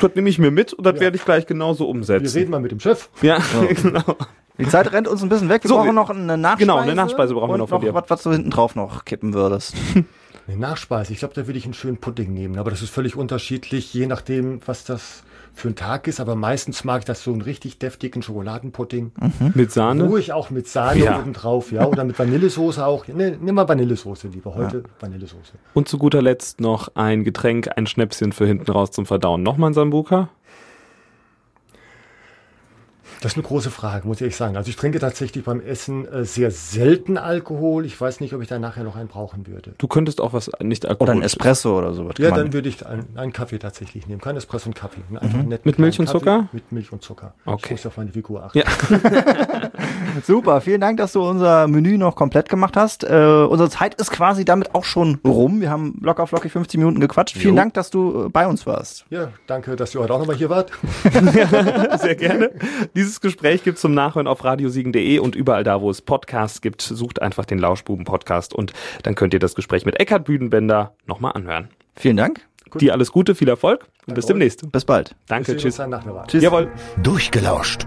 Das nehme ich mir mit und das ja. werde ich gleich genauso umsetzen. Wir reden mal mit dem Chef. Ja, ja. [laughs] genau. Die Zeit rennt uns ein bisschen weg. Wir so, brauchen noch eine Nachspeise. Genau, eine Nachspeise brauchen wir noch von dir. Was, was du hinten drauf noch kippen würdest. [laughs] Eine Nachspeise, ich glaube, da würde ich einen schönen Pudding nehmen, aber das ist völlig unterschiedlich, je nachdem, was das für ein Tag ist. Aber meistens mag ich das so einen richtig deftigen Schokoladenpudding. Mhm. Mit Sahne? Ruhig auch mit Sahne Ja. oben drauf, ja. Oder mit Vanillesoße auch. Ne, nimm mal Vanillesoße lieber. Heute Vanillesoße. Und zu guter Letzt noch ein Getränk, ein Schnäpschen für hinten raus zum Verdauen. Nochmal ein Sambuka? Das ist eine große Frage, muss ich ehrlich sagen. Also ich trinke tatsächlich beim Essen äh, sehr selten Alkohol. Ich weiß nicht, ob ich da nachher noch einen brauchen würde. Du könntest auch was nicht Oder ein. Espresso oder sowas. Ja, dann würde ich einen, einen Kaffee tatsächlich nehmen. Kein Espresso und Kaffee. Einfach einen netten Mit Milch und Zucker? Kaffee Mit Milch und Zucker. Okay. Ich muss auf meine Figur achten. Ja. [laughs] [laughs] Super, vielen Dank, dass du unser Menü noch komplett gemacht hast. Äh, unsere Zeit ist quasi damit auch schon rum. Wir haben locker flockig 50 Minuten gequatscht. Vielen Jo. Dank, dass du äh, bei uns warst. Ja, danke, dass ihr heute auch nochmal hier wart. [laughs] [laughs] Sehr gerne. Dieses Gespräch gibt's zum Nachhören auf radiosiegen.de und überall da, wo es Podcasts gibt, sucht einfach den Lauschbuben-Podcast und dann könnt ihr das Gespräch mit Eckhard Büdenbender nochmal anhören. Vielen Dank. Dir alles Gute, viel Erfolg und bis euch. demnächst. Bis bald. Danke, uns tschüss. Tschüss. Jawohl. Durchgelauscht.